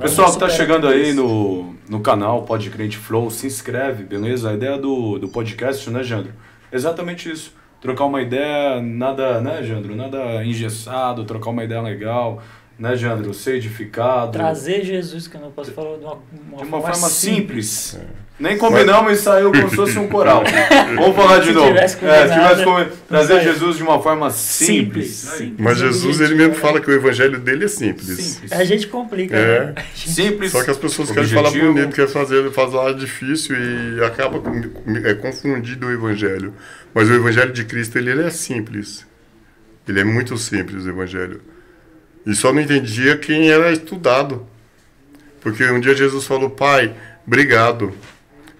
Pessoal que tá chegando aí no, no canal Pode Crente Flow, se inscreve, beleza? A ideia do, do podcast, né, Jandro? Exatamente isso. Trocar uma ideia, nada, né, Jandro? Nada engessado, trocar uma ideia legal né, Jandro? Ser edificado. Trazer Jesus, que eu não posso falar de uma, uma, de uma forma, forma, simples. simples. É. Nem combinamos Mas... e saiu como se fosse um coral. Vamos falar de se novo. Tivesse é, se tivesse com... trazer Jesus de uma forma simples. simples, simples. Mas Jesus, ele mesmo fala que o evangelho dele é simples. simples. A gente complica. É. Né? Simples. Só que as pessoas objetivo. querem falar bonito, querem fazer, falar difícil e acaba é confundido o evangelho. Mas o evangelho de Cristo, ele, ele é simples. Ele é muito simples, o evangelho. E só não entendia quem era estudado. Porque um dia Jesus falou, Pai, obrigado.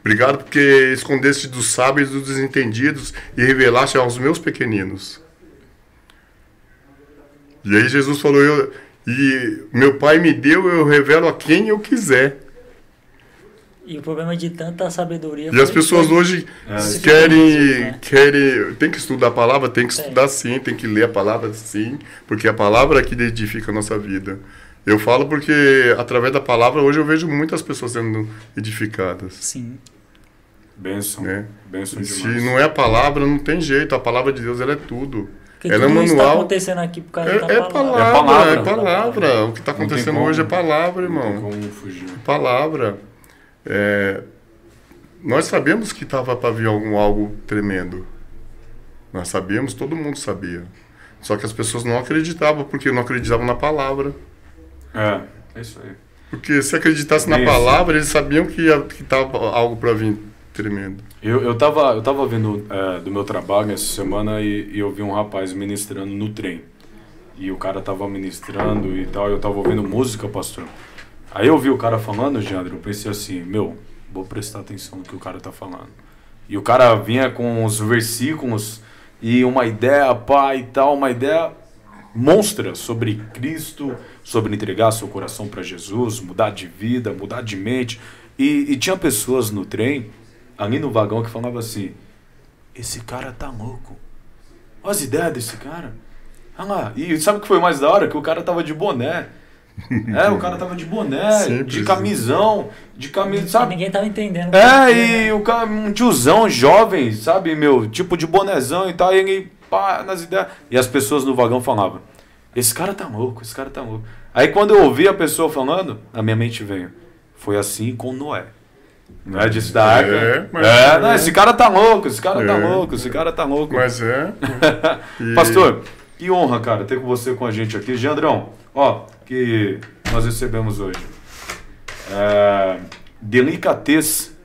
Obrigado porque escondeste dos sábios e dos desentendidos e revelaste aos meus pequeninos. E aí Jesus falou, eu, e meu pai me deu, eu revelo a quem eu quiser. E o problema de tanta sabedoria. E as pessoas foi... hoje é. querem, né? querem. Tem que estudar a palavra, tem que é. estudar sim, tem que ler a palavra sim, porque a palavra é que edifica a nossa vida. Eu falo porque através da palavra hoje eu vejo muitas pessoas sendo edificadas. Sim. Benção. Né? Benção Se não é a palavra, não tem jeito. A palavra de Deus ela é tudo. Porque ela é manual. está acontecendo aqui por causa é, da é palavra. É palavra, é palavra. O que está acontecendo hoje é palavra, irmão. Não tem como fugir. Palavra. É, nós sabemos que estava para vir algum algo tremendo. Nós sabíamos, todo mundo sabia. Só que as pessoas não acreditavam, porque não acreditavam na palavra. É, é isso aí. Porque se acreditasse na palavra, eles sabiam que estava algo para vir tremendo. Eu, eu, tava, eu tava vendo é, do meu trabalho essa semana e, e, eu vi um rapaz ministrando no trem. E o cara tava ministrando e tal, eu tava ouvindo música, pastor. Aí eu vi o cara falando, Jandro, eu pensei assim, meu, vou prestar atenção no que o cara tá falando. E o cara vinha com os versículos e uma ideia, pá, e tal, uma ideia monstra sobre Cristo, sobre entregar seu coração para Jesus, mudar de vida, mudar de mente. E, e, tinha pessoas no trem, ali no vagão, que falavam assim: Esse cara tá louco. Olha as ideias desse cara. Olha lá. E sabe o que foi mais da hora? Que o cara tava de boné. É, o cara tava de boné, Simples. de camisão, de camisa, sabe? Ninguém tava entendendo. É, e o cara, um tiozão jovem, sabe, meu, tipo de bonezão e tal, e ele, pá, nas ideias. E as pessoas no vagão falavam: Esse cara tá louco, esse cara tá louco. Aí quando eu ouvi a pessoa falando, a minha mente veio. Foi assim com Noé. Não é disso da arca? É, mas é, é. Não, esse cara tá louco, esse cara tá é. tá louco, esse cara tá louco. Mas é. e... Pastor, que honra, cara, ter com você com a gente aqui. Gendrão, ó, que nós recebemos hoje. É, Delicatez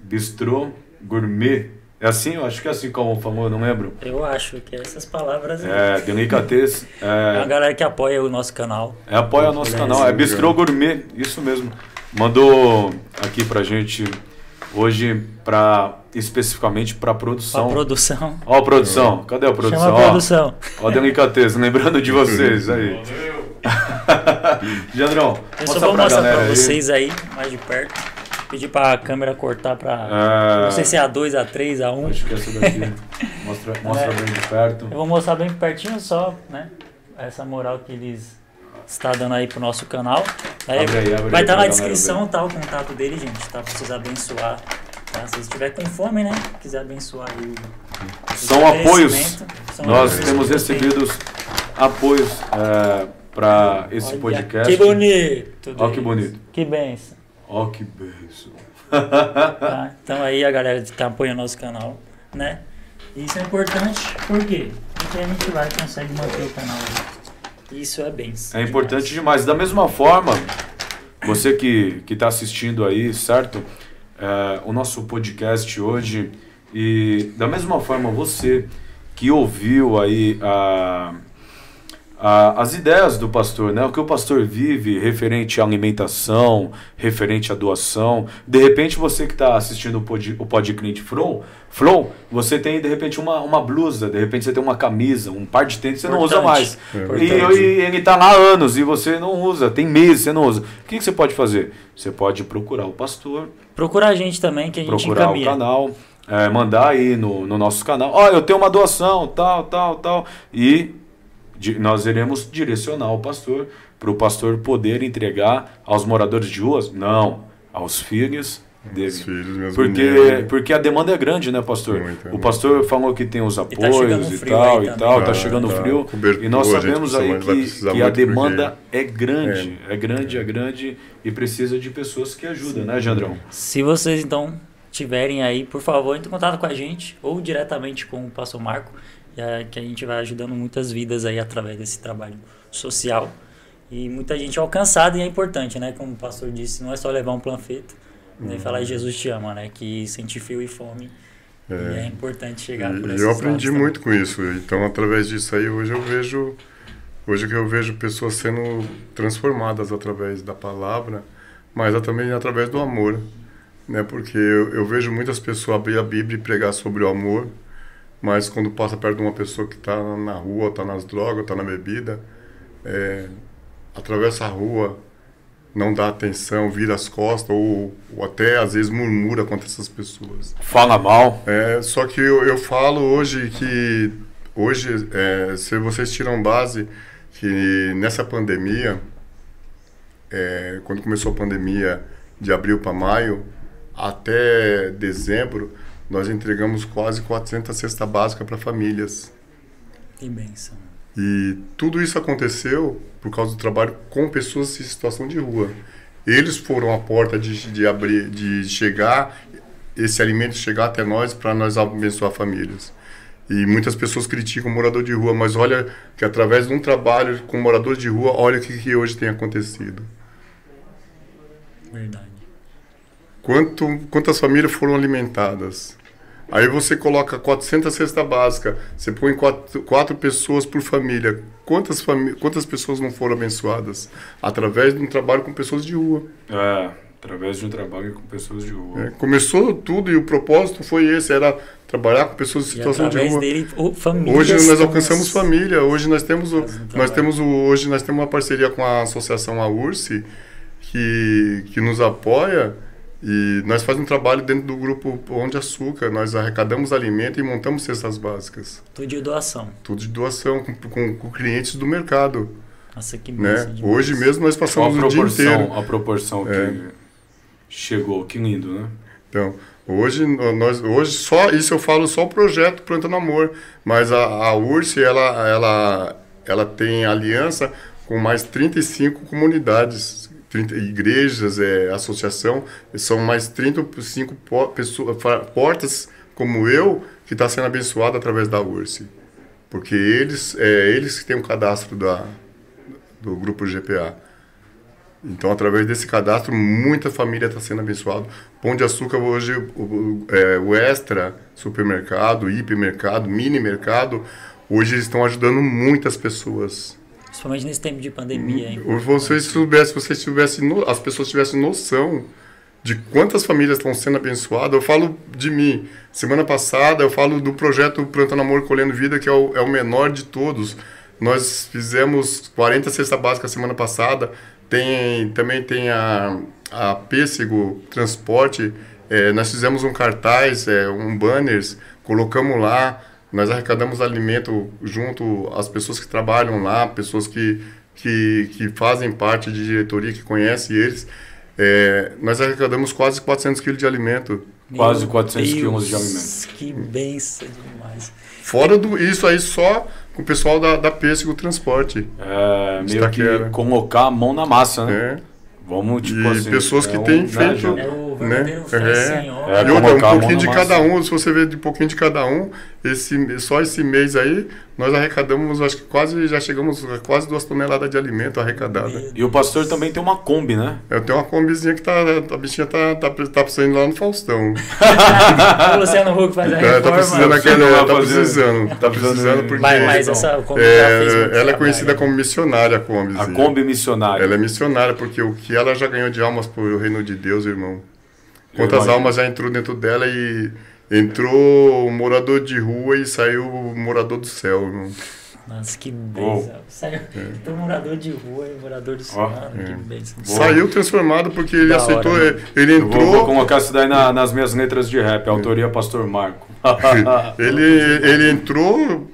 Bistrô Gourmet. É assim? Eu acho que é assim como o famoso, não lembro. Eu acho que é essas palavras. É, Delicatez. É, é a galera que apoia o nosso canal. É, apoia o nosso canal. É Bistrô Gourmet, isso mesmo. Mandou aqui pra gente hoje para especificamente para produção. Pra produção. Ó, a produção. Cadê a produção? Chama a produção. Ó, delicateza, lembrando de vocês aí. Jandrão, eu só vou mostrar para vocês aí, mais de perto. Pedir para a câmera cortar para. É... Não sei se é A2, A3, A1. Acho que é essa daqui. mostra mostra é. bem de perto. Eu vou mostrar bem pertinho só, né? Essa moral que eles está dando aí pro nosso canal. Aí abre aí, abre vai estar tá na descrição tá, o contato dele, gente, tá? Pra vocês abençoar. Tá? Se estiver com fome, né? Quiser abençoar aí São apoios. São Nós apoios temos recebido apoios é, para esse Olha, podcast. Que bonito! Olha que bonito. Que benção. Olha que benção. Tá? Então aí a galera que tá apoiando nosso canal, né? Isso é importante, por quê? Porque a gente vai consegue manter o canal. Isso é bem. É importante demais. Da mesma forma, você que está assistindo aí, certo? É, o nosso podcast hoje. E da mesma forma, você que ouviu aí a a, as ideias do pastor, né? O que o pastor vive referente à alimentação, referente à doação. De repente, você que está assistindo o Pod, o Pod Cliente Flow, Flow, você tem de repente uma, uma blusa, de repente você tem uma camisa, um par de tênis, você Importante. não usa mais. É. E, e, ele está lá há anos e você não usa, tem meses você não usa. O que, que você pode fazer? Você pode procurar o pastor. Procurar a gente também, que a gente Procurar encaminha. o canal. É, mandar aí no, no nosso canal, ó, oh, eu tenho uma doação, tal, tal, tal, e nós iremos direcionar o pastor para o pastor poder entregar aos moradores de ruas? Não, aos filhos dele. Os filhos, porque, porque a demanda é grande, né, pastor? Muito, o pastor muito. falou que tem os tá apoios e, tá e tal, e tal, está chegando tá. frio. E nós sabemos aí que, que a demanda porque... é grande, é. é grande, é grande e precisa de pessoas que ajudam, Sim. né, Jandrão? Se vocês então tiverem aí, por favor, entre em contato com a gente ou diretamente com o pastor Marco que a gente vai ajudando muitas vidas aí através desse trabalho social. E muita gente é alcançada e é importante, né? Como o pastor disse, não é só levar um panfleto né? e falar Jesus te ama, né? Que sentir frio e fome. É, e é importante chegar e, por Eu aprendi muito com isso. Então, através disso aí, hoje eu vejo hoje que eu vejo pessoas sendo transformadas através da palavra, mas também através do amor, né? Porque eu, eu vejo muitas pessoas abrir a Bíblia e pregar sobre o amor, mas quando passa perto de uma pessoa que está na rua, está nas drogas, está na bebida, é, atravessa a rua, não dá atenção, vira as costas ou, ou, até às vezes murmura contra essas pessoas. Fala mal. É, só que eu, eu falo hoje que hoje é, se vocês tiram base que nessa pandemia, é, quando começou a pandemia de abril para maio até dezembro nós entregamos quase 400 cestas básicas para famílias. Que benção. E tudo isso aconteceu por causa do trabalho com pessoas em situação de rua. Eles foram a porta de, de abrir, de chegar, esse alimento chegar até nós para nós abençoar famílias. E muitas pessoas criticam o morador de rua, mas olha que através de um trabalho com moradores de rua, olha o que, que hoje tem acontecido. Verdade. Quanto, quantas famílias foram alimentadas? Aí você coloca 400 cesta básica, você põe quatro, quatro pessoas por família. Quantas, quantas pessoas não foram abençoadas? Através de um trabalho com pessoas de rua. É, através de um trabalho com pessoas de rua. É, começou tudo e o propósito foi esse, era trabalhar com pessoas em situação de rua. Dele, hoje nós alcançamos as... família, hoje nós temos, o, nós temos o, hoje nós temos uma parceria com a associação AURSE que, que nos apoia e nós fazemos um trabalho dentro do grupo Pão de Açúcar. Nós arrecadamos alimento e montamos cestas básicas. Tudo de doação. Tudo de doação, com, com, com clientes do mercado. Nossa, que né? Hoje mesmo nós passamos o dia inteiro. A proporção é. que chegou, que lindo, né? Então, hoje, nós, hoje só isso eu falo só o projeto Plantando Amor. Mas a, a URSS, ela, ela, ela tem aliança com mais 35 comunidades 30 igrejas, é, associação, são mais 35 pessoas, portas como eu que está sendo abençoado através da URSE. Porque eles, é, eles que têm o cadastro da, do grupo GPA. Então, através desse cadastro, muita família está sendo abençoada. Pão de Açúcar hoje, o, é, o Extra, supermercado, hipermercado, mini mercado, hoje eles estão ajudando muitas pessoas. Principalmente nesse tempo de pandemia. Hein? Vocês soubessem, vocês tivessem, as pessoas tivessem noção de quantas famílias estão sendo abençoadas. Eu falo de mim. Semana passada eu falo do projeto Plantando Amor Colhendo Vida, que é o, é o menor de todos. Nós fizemos 40 cesta básica semana passada. Tem, também tem a, a Pêssego Transporte. É, nós fizemos um cartaz, é, um banners, colocamos lá. Nós arrecadamos alimento junto às pessoas que trabalham lá, pessoas que, que, que fazem parte de diretoria, que conhecem eles. É, nós arrecadamos quase 400 quilos de alimento. Quase 400 quilos de alimento. Que benção demais. Fora do, isso aí só com o pessoal da, da Pêssego Transporte. É, meio que colocar a mão na massa, né? É. Vamos, tipo e assim, pessoas que é têm um, feito. É o né? É. É, e outra, um pouquinho de cada um, se você ver de um pouquinho de cada um, esse, só esse mês aí, nós arrecadamos, acho que quase, já chegamos a quase duas toneladas de alimento arrecadada. E o pastor também tem uma Kombi, né? Eu tenho uma Kombizinha que tá, a bichinha tá, tá, tá precisando lá no Faustão. o Luciano Huck faz a reforma. É, tá precisando aquele, tá precisando, tá precisando porque... Mas, mas essa Kombi é, ela é conhecida como missionária, a Kombizinha. A Kombi missionária. Ela é missionária, porque o que ela já ganhou de almas pro reino de Deus, irmão. Quantas almas já entrou dentro dela e entrou um morador de rua e saiu um morador do céu, irmão. Nossa, que benção. Oh. Saiu é. Então, morador de rua e morador do céu. Oh. que benção. Saiu transformado porque ele da aceitou, hora, né? ele entrou... Eu vou, vou colocar isso daí na, nas minhas letras de rap, autoria Pastor Marco. ele, ele entrou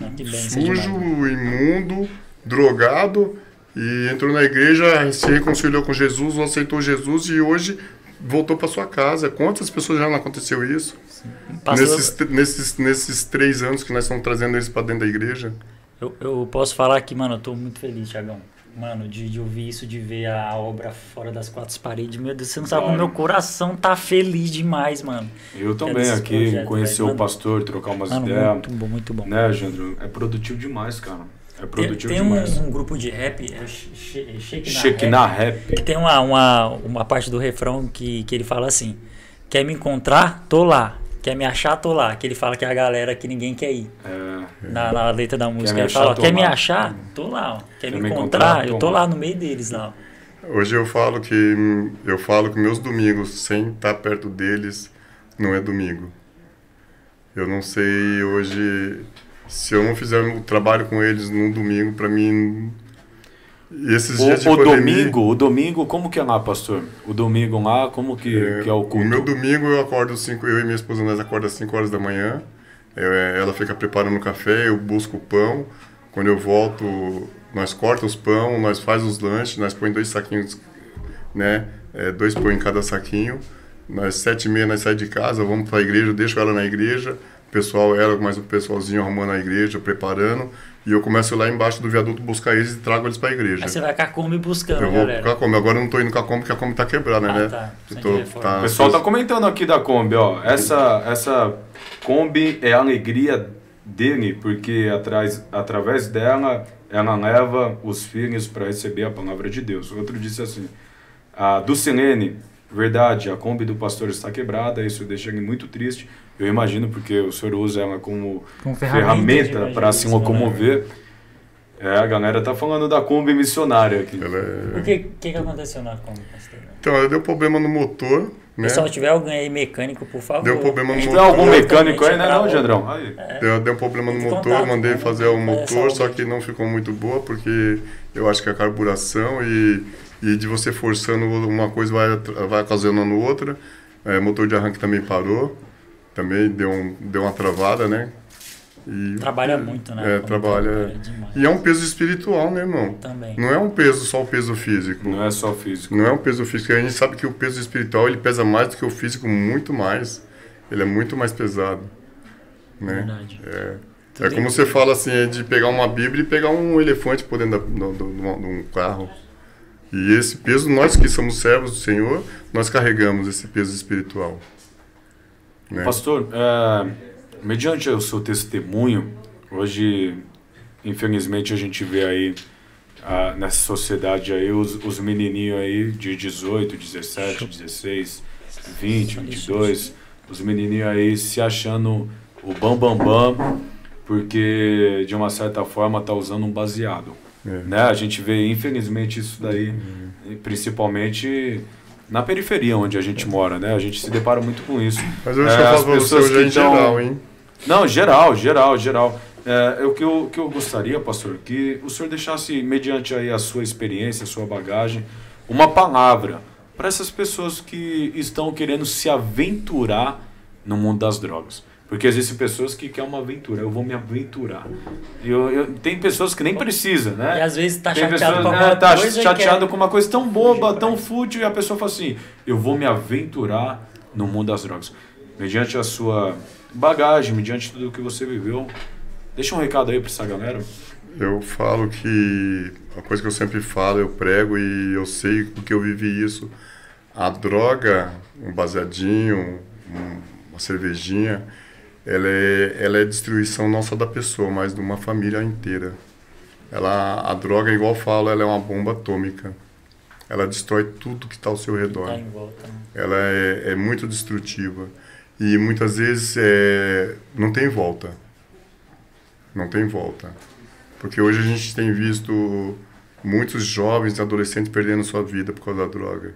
ah, sujo, imundo, drogado e entrou na igreja, se reconciliou com Jesus, aceitou Jesus e hoje voltou para sua casa. Quantas pessoas já não aconteceu isso? Nesses, nesses, nesses três anos que nós estamos trazendo eles para dentro da igreja. Eu, eu posso falar que, mano, eu tô muito feliz, Tiagão. Mano, de, de, ouvir isso, de ver a obra fora das quatro paredes. Meu Deus, você não sabe como meu coração tá feliz demais, mano. Eu também é aqui, projeto, conhecer o pastor, trocar umas mano, ideias. Muito bom, muito bom. Né, Jandro? É produtivo demais, cara. É produtivo tem, demais. Tem um, um, grupo de rap, é Shake, Shake na Rap, rap. Que tem uma, uma, uma parte do refrão que, que ele fala assim: Quer me encontrar? Tô lá. Quer me achar? Tô lá. Que ele fala que é a galera que ninguém quer ir. É, na, na letra da música. Quer ele fala: Quer lá. me achar? Tô lá. Ó. Quer, quer me encontrar? eu tô lá no meio deles lá. Hoje eu falo que eu falo que meus domingos sem estar perto deles não é domingo. Eu não sei hoje se eu não fizer o trabalho com eles num domingo, para mim. Esses o, dias de o pandemia, domingo, o domingo, como que é lá, pastor? O domingo lá, como que é, que é o culto? O meu domingo eu acordo cinco, eu e minha esposa nós acordamos às 5 horas da manhã. Eu, é, ela fica preparando o café, eu busco o pão. Quando eu volto, nós cortamos os pão, nós faz os lanches, nós põe dois saquinhos, né? É, dois pão em cada saquinho. Nós sete e meia nós saímos de casa, vamos para a igreja, deixo ela na igreja pessoal, ela mais um pessoalzinho arrumando a igreja, preparando. E eu começo lá embaixo do viaduto buscar eles e trago eles para a igreja. Aí você vai com a Kombi buscando, Eu vou com a Kombi. Agora eu não estou indo com a Kombi porque a Kombi está quebrada, ah, né? Tá. Tô, tá o pessoal está comentando aqui da Kombi, ó. Essa, essa Kombi é a alegria dele, porque atrás, através dela ela leva os filhos para receber a palavra de Deus. Outro disse assim: a do Silene, verdade, a Kombi do pastor está quebrada, isso deixa ele muito triste. Eu imagino porque o senhor usa ela como, como ferramenta, para se locomover. É, a galera tá falando da Kombi missionária aqui. É... O que, que, que aconteceu na Kombi, pastor? Então, deu problema no motor. Né? Se tiver alguém aí mecânico, por favor. Deu problema no motor. Se tiver algum mecânico aí, né, não, Gendrão? Aí. É. Deu, deu problema no motor, contato, mandei né? fazer o motor, só que não ficou muito boa, porque eu acho que a carburação e, e de você forçando uma coisa vai, vai ocasionando outra. É, motor de arranque também parou, também deu, um, deu uma travada, né? E, trabalha muito, né? É, trabalha. E é um peso espiritual, né, irmão? Também. Não é um peso só o peso físico. Não é só físico. Não é um peso físico. A gente sabe que o peso espiritual ele pesa mais do que o físico, muito mais. Ele é muito mais pesado. Né? Verdade. É, é como você fala assim, é de pegar uma Bíblia e pegar um elefante por dentro de um carro. E esse peso, nós que somos servos do Senhor, nós carregamos esse peso espiritual. Né? Pastor, é mediante o seu testemunho, hoje, infelizmente, a gente vê aí ah, nessa sociedade aí os, os menininhos aí de 18, 17, 16, 20, 22, os menininhos aí se achando o bam bam bam, porque de uma certa forma tá usando um baseado. É. Né? A gente vê, infelizmente, isso daí, uhum. principalmente na periferia onde a gente mora, né? A gente se depara muito com isso. Mas eu é, que eu falo pra você hoje é em geral, hein? Não, geral, geral, geral. É, o que eu, que eu gostaria, pastor, que o senhor deixasse, mediante aí a sua experiência, a sua bagagem, uma palavra para essas pessoas que estão querendo se aventurar no mundo das drogas. Porque existem pessoas que querem uma aventura, eu vou me aventurar. Eu, eu, tem pessoas que nem precisa, né? E às vezes está chateado pessoas, com alguma é, tá coisa. chateado com uma coisa tão boba, tão fútil, e a pessoa fala assim: eu vou me aventurar no mundo das drogas. Mediante a sua bagagem, mediante tudo que você viveu. Deixa um recado aí para essa galera. Eu falo que a coisa que eu sempre falo, eu prego e eu sei porque eu vivi isso. A droga, um baseadinho, um, uma cervejinha, ela é, ela é destruição não só da pessoa, mas de uma família inteira. Ela, a droga, igual eu falo, ela é uma bomba atômica. Ela destrói tudo que está ao seu redor. Tá volta, né? Ela é, é muito destrutiva. E muitas vezes é, não tem volta. Não tem volta. Porque hoje a gente tem visto muitos jovens e adolescentes perdendo sua vida por causa da droga.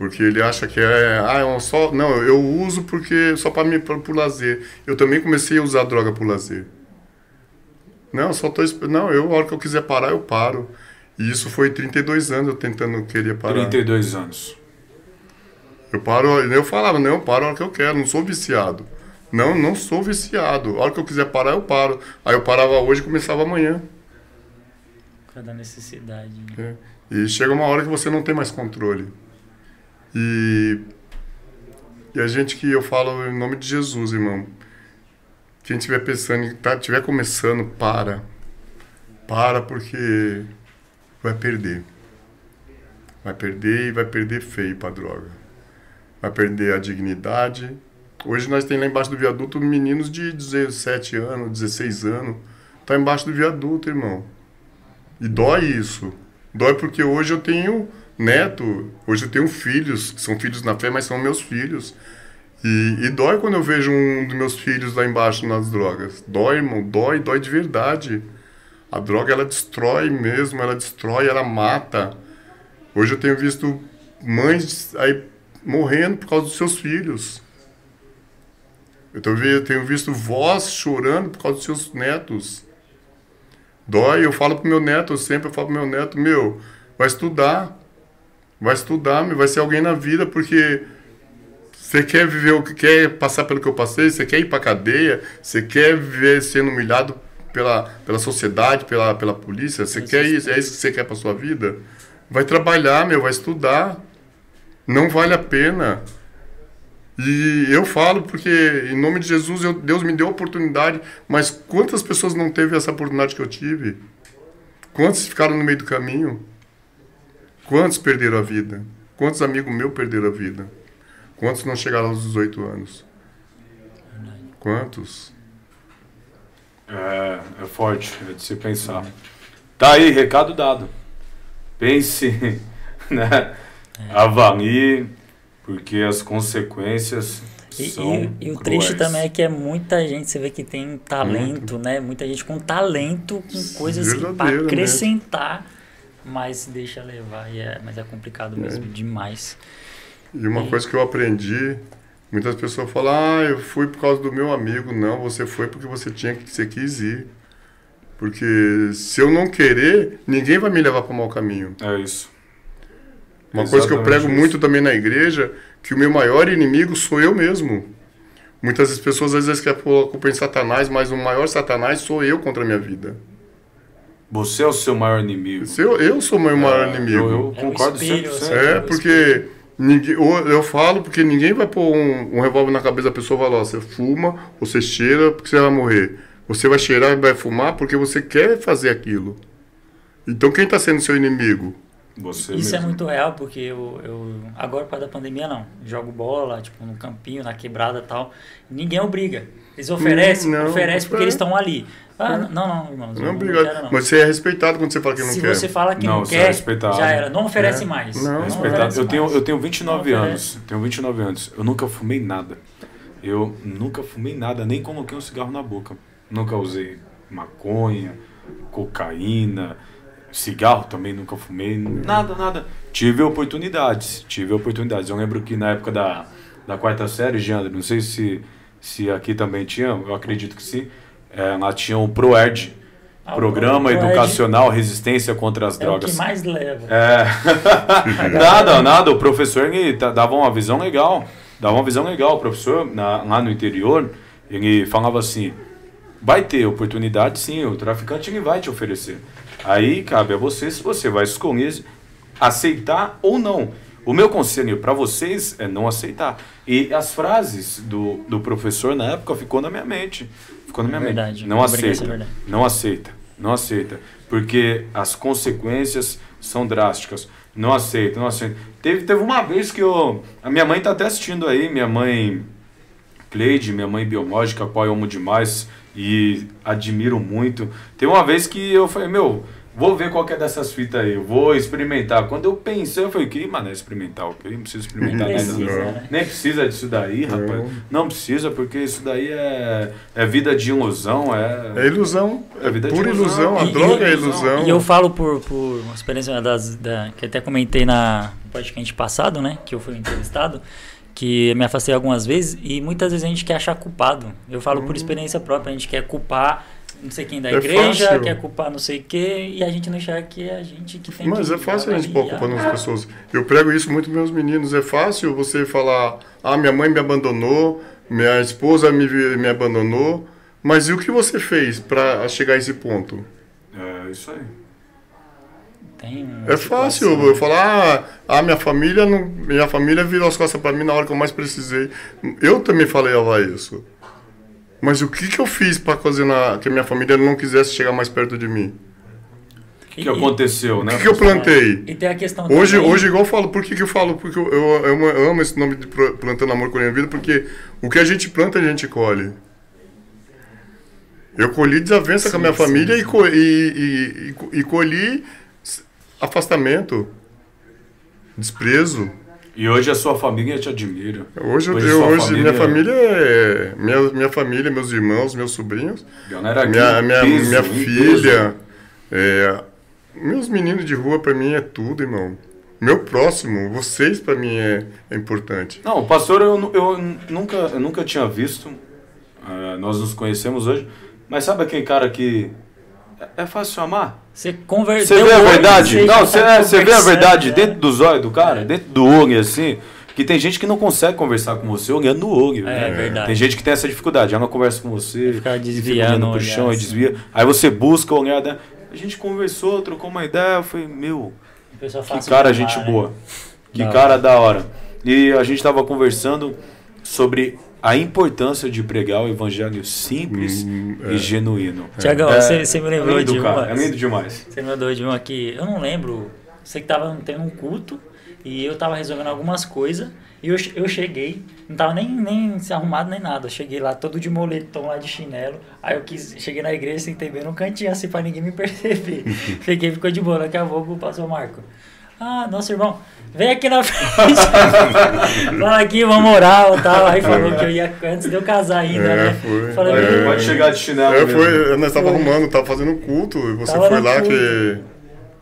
Porque ele acha que é, ah, eu só, não, eu uso porque só para mim por lazer. Eu também comecei a usar droga por lazer. Não, só tô não, eu a hora que eu quiser parar, eu paro. E isso foi 32 anos eu tentando querer parar. 32 anos. Eu paro, eu falava, não, eu paro a hora que eu quero, não sou viciado. Não, não sou viciado. A hora que eu quiser parar, eu paro. Aí eu parava hoje e começava amanhã. Cada necessidade. Né? É. E chega uma hora que você não tem mais controle. E, e a gente que eu falo em nome de Jesus, irmão. Quem estiver pensando, tá, estiver começando, para. Para porque vai perder. Vai perder e vai perder feio para droga vai perder a dignidade. Hoje nós temos lá embaixo do viaduto meninos de 17 anos, 16 anos. Tá embaixo do viaduto, irmão. E dói isso. Dói porque hoje eu tenho neto, hoje eu tenho filhos, são filhos na fé, mas são meus filhos. E, e dói quando eu vejo um dos meus filhos lá embaixo nas drogas. Dói, irmão, dói, dói de verdade. A droga, ela destrói mesmo, ela destrói, ela mata. Hoje eu tenho visto mães aí morrendo por causa dos seus filhos. Eu tenho visto vós chorando por causa dos seus netos. Dói, eu falo pro meu neto, eu sempre falo pro meu neto, meu, vai estudar. Vai estudar, meu, vai ser alguém na vida, porque você quer viver o que quer passar pelo que eu passei, você quer ir pra cadeia, você quer viver sendo humilhado pela, pela sociedade, pela, pela polícia, você quer isso, é isso que você quer pra sua vida? Vai trabalhar, meu, vai estudar. Não vale a pena. E eu falo porque, em nome de Jesus, eu, Deus me deu a oportunidade, mas quantas pessoas não teve essa oportunidade que eu tive? Quantos ficaram no meio do caminho? Quantos perderam a vida? Quantos amigos meus perderam a vida? Quantos não chegaram aos 18 anos? Quantos? É, é forte, é de se pensar. Tá aí, recado dado. Pense, né? É. Avalie, porque as consequências e, e, e, o triste também é que é muita gente, você vê que tem talento, Muito. né? Muita gente com talento, com coisas para acrescentar, mas deixa levar. E é, mas é complicado mesmo, é. demais. E uma e... coisa que eu aprendi, muitas pessoas falam, ah, eu fui por causa do meu amigo. Não, você foi porque você tinha que você quis ir. Porque se eu não querer, ninguém vai me levar para o mau caminho. É isso. Uma Exatamente coisa que eu prego isso. muito também na igreja que o meu maior inimigo sou eu mesmo. Muitas pessoas às vezes querem pôr a culpa em Satanás, mas o maior Satanás sou eu contra a minha vida. Você é o seu maior inimigo. Eu, eu sou o meu maior é, inimigo. Eu, eu concordo é espelho, 100%. É, porque ninguém, eu falo porque ninguém vai pôr um, um revólver na cabeça da pessoa e falar, ó, você fuma, você cheira porque você vai morrer. Você vai cheirar e vai fumar porque você quer fazer aquilo. Então quem está sendo seu inimigo? Você Isso é mesmo. é muito real, porque eu, eu agora para da pandemia não, jogo bola, tipo, no campinho, na quebrada tal. Ninguém obriga. Eles oferecem, não, oferecem porque eles estão ali. Ah, não, não, irmão. Não, obrigado. Não, não. Mas você é respeitado quando você fala que não Se quer. Se você fala que não, não quer, é já era. Não oferece é. mais. Não, respeitado. eu, tenho, eu tenho 29 anos. Tenho 29 anos. Eu nunca fumei nada. Eu nunca fumei nada, nem coloquei um cigarro na boca. Nunca usei maconha, cocaína, Cigarro também nunca fumei, nada, nada. Tive oportunidades, tive oportunidades. Eu lembro que na época da, da quarta série, Jandro, não sei se, se aqui também tinha, eu acredito que sim, é, lá tinha o ProERD, ah, Programa Educacional Resistência contra as é Drogas. É o que mais leva. É. nada, nada. O professor ele dava uma visão legal. Dava uma visão legal. O professor, na, lá no interior, ele falava assim: vai ter oportunidade sim, o traficante ele vai te oferecer. Aí cabe a você se você vai escolher aceitar ou não. O meu conselho para vocês é não aceitar. E as frases do, do professor na época ficou na minha mente. Ficou na minha é verdade, mente. Não aceita. Não aceita. Não aceita. Porque as consequências são drásticas. Não aceita, não aceita. Teve, teve uma vez que eu. A minha mãe tá até assistindo aí, minha mãe Cleide, minha mãe biológica, a qual eu amo demais e admiro muito. Tem uma vez que eu falei, meu, vou ver qual é dessas fitas aí, eu vou experimentar. Quando eu pensei, eu falei, que, mano, é experimentar o quê? Não precisa experimentar Nem nada. Precisa, né? Nem precisa disso daí, rapaz. Não precisa, porque isso daí é, é vida de ilusão, é... É ilusão, é vida pura de ilusão, ilusão. a e, droga é ilusão. E eu falo por, por experiência das, da, que até comentei na podcast passado, né, que eu fui entrevistado, que me afastei algumas vezes e muitas vezes a gente quer achar culpado. Eu falo por hum. experiência própria, a gente quer culpar não sei quem da é igreja, fácil. quer culpar não sei o quê, e a gente não enxerga que é a gente que tem Mas que é fácil a gente pôr culpa nas pessoas. Eu prego isso muito meus meninos. É fácil você falar, ah, minha mãe me abandonou, minha esposa me, me abandonou, mas e o que você fez para chegar a esse ponto? É isso aí. Tem é fácil eu falar, ah, a minha família não, minha família virou as costas para mim na hora que eu mais precisei. Eu também falei isso. Mas o que, que eu fiz para ocasionar que a minha família não quisesse chegar mais perto de mim? O que, que aconteceu, né? O que, que eu plantei? E tem a questão hoje, também... hoje, igual eu falo, por que, que eu falo? Porque eu, eu, eu amo esse nome de plantando amor com a minha vida, porque o que a gente planta, a gente colhe. Eu colhi desavença sim, com a minha sim, família sim. E, e, e, e colhi afastamento, desprezo. E hoje a sua família te admira. Hoje, hoje, eu, hoje família... minha família é. Minha, minha família, meus irmãos, meus sobrinhos. Galera minha, minha, peso, minha filha. É, meus meninos de rua, para mim, é tudo, irmão. Meu próximo, vocês, para mim, é, é importante. Não, o pastor, eu, eu, nunca, eu nunca tinha visto. Uh, nós nos conhecemos hoje. Mas sabe aquele cara que é fácil amar? Você converteu. Você vê a verdade? Não, você, tá é, você vê a verdade né? dentro dos olhos do cara, é. dentro do olho, assim. Que tem gente que não consegue conversar com você olhando no olho. É, né? verdade. Tem gente que tem essa dificuldade. Ela conversa com você, fica desviando pro chão e assim. desvia. Aí você busca olhar. Né? A gente conversou, trocou uma ideia. Eu falei, meu, que cara, gente né? boa. Que da cara hora. da hora. E a gente tava conversando sobre a importância de pregar o evangelho simples hum, é. e genuíno. Tiagão, é, você, você me lembrou é lindo, de uma. É lindo demais. Você me lembrou de uma que eu não lembro. Você que estava tendo um culto E eu tava resolvendo algumas coisas. E eu, eu cheguei, não tava nem, nem se arrumado nem nada. Eu cheguei lá todo de moletom lá de chinelo. Aí eu quis, cheguei na igreja, sentei bem no cantinho assim pra ninguém me perceber. Fiquei, ficou de boa. Daqui a pouco passou o Marco. Ah, nosso irmão, vem aqui na frente. Fala aqui, vamos orar e tal. Aí falou que eu ia antes de eu casar ainda, é, né? Foi. Falei, é, pode chegar de chinelo. É, foi, nós tava arrumando, tava fazendo culto. E você tava foi lá culto. que.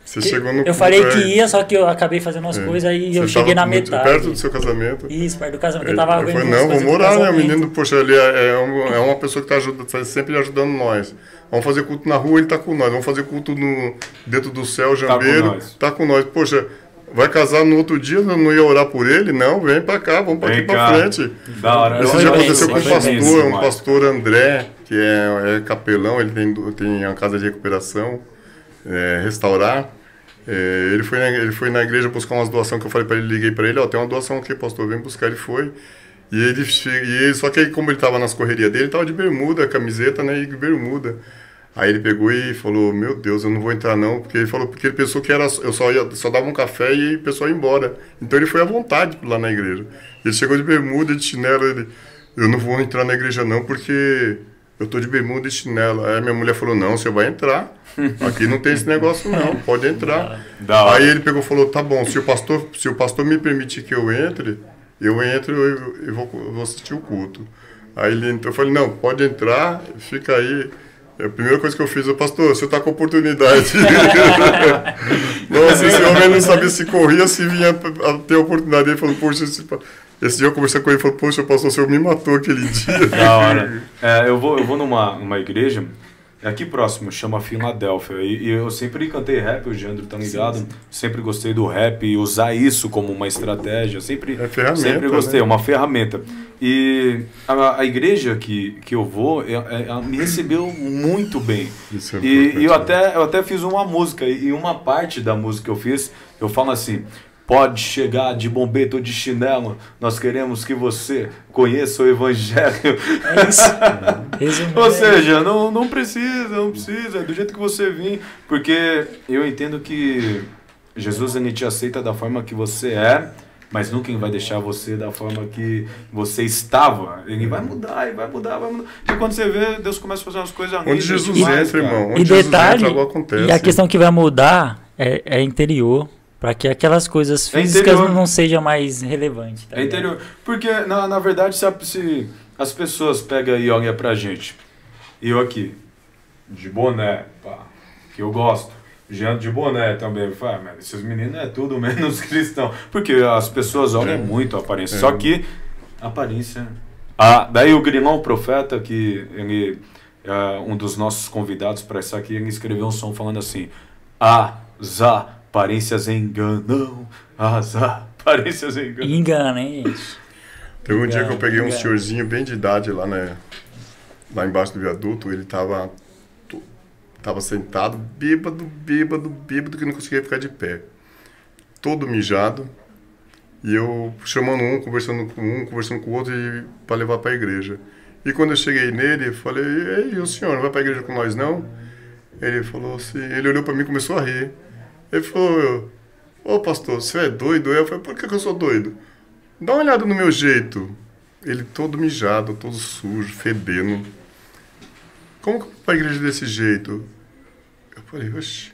Você que chegou no Eu falei que é. ia, só que eu acabei fazendo umas é. coisas e eu cheguei na metade. Perto do seu casamento. Isso, perto do casamento. Eu tava eu falei, não, vamos orar, né? O menino, poxa, ele é, é, é uma pessoa que tá ajuda, tá sempre ajudando nós. Vamos fazer culto na rua, ele tá com nós. Vamos fazer culto no, dentro do céu, Jambeiro, tá com nós. Tá com nós. Poxa, Vai casar no outro dia, não ia orar por ele? Não, vem pra cá, vamos pra vem aqui cá. pra frente. Da hora. Isso já aconteceu com um pastor, um pastor André, que é, é, capelão, ele tem, tem uma casa de recuperação, é, restaurar. É, ele, foi na, ele foi na igreja buscar umas doações que eu falei para ele, liguei para ele, ó, tem uma doação aqui, pastor, vem buscar. Ele foi. E ele, e ele só que como ele tava nas correrias dele, ele tava de bermuda, camiseta, né, e bermuda. Aí ele pegou e falou, meu Deus, eu não vou entrar não, porque ele falou, porque ele pensou que era, eu só, ia, só dava um café e o pessoal ia embora. Então ele foi à vontade lá na igreja. Ele chegou de bermuda, de chinelo, ele, eu não vou entrar na igreja não, porque eu tô de bermuda e chinelo. Aí minha mulher falou, não, você vai entrar. Aqui não tem esse negócio não, pode entrar. Aí ele pegou e falou, tá bom, se o pastor, se o pastor me permitir que eu entre, eu entro e vou, vou assistir o culto. Aí ele, eu falei, não, pode entrar, fica aí. É a primeira coisa que eu fiz, eu, pastor, você está com oportunidade. Nossa, esse homem não sabia se corria, se vinha a ter oportunidade. Ele falou, poxa, esse, esse dia eu conversei com ele e falei, poxa, pastor, o senhor me matou aquele dia. Da hora. É, eu vou, eu vou numa, numa igreja, aqui próximo, chama Filadélfia. E, e, eu sempre cantei rap, o Jandro tá ligado? Sim, sim. Sempre gostei do rap e usar isso como uma estratégia. Sempre, é sempre gostei, né? uma ferramenta. E a, a, igreja que, que eu vou é, é, me recebeu muito bem. É e, e eu, até, eu até fiz uma música, e uma parte da música que eu fiz, eu falo assim: pode chegar de bombeto ou de chinelo, nós queremos que você conheça o Evangelho. É isso. ou seja, não, não precisa, não precisa, é do jeito que você vir, porque eu entendo que Jesus ele te aceita da forma que você é mas nunca vai deixar você da forma que você estava. Ele vai mudar, e vai mudar, vai mudar. E quando você vê, Deus começa a fazer umas coisas Onde Jesus demais, entra, irmão. Onde e Jesus detalhe, entra, acontece. E a questão que vai mudar é, é interior. Para que aquelas coisas é físicas é não sejam mais relevantes. Tá é interior. Porque, na, na verdade, se, se as pessoas pegam e olham pra gente, e eu aqui, de boné, pá, que eu gosto, Jean de boné também. Fala, mas esses meninos é tudo menos cristão. Porque as pessoas olham é. muito a aparência. É. Só que a aparência. Ah, daí o Grilão Profeta, que ele é um dos nossos convidados para estar aqui, ele escreveu um som falando assim: As aparências enganam, as aparências enganam. Engana, hein, gente? Teve um engana, dia que eu peguei engana. um senhorzinho bem de idade lá, né? Lá embaixo do viaduto, ele tava Tava sentado, bêbado, bêbado, bêbado, que não conseguia ficar de pé. Todo mijado. E eu chamando um, conversando com um, conversando com o outro para levar para a igreja. E quando eu cheguei nele, falei: "Ei, o senhor não vai para a igreja com nós não?" Ele falou assim, ele olhou para mim e começou a rir. Ele falou: "Ô, pastor, você é doido?" Eu falei: "Por que, que eu sou doido?" Dá uma olhada no meu jeito. Ele todo mijado, todo sujo, fedendo. Como que eu vou para a igreja desse jeito? Eu falei, oxe,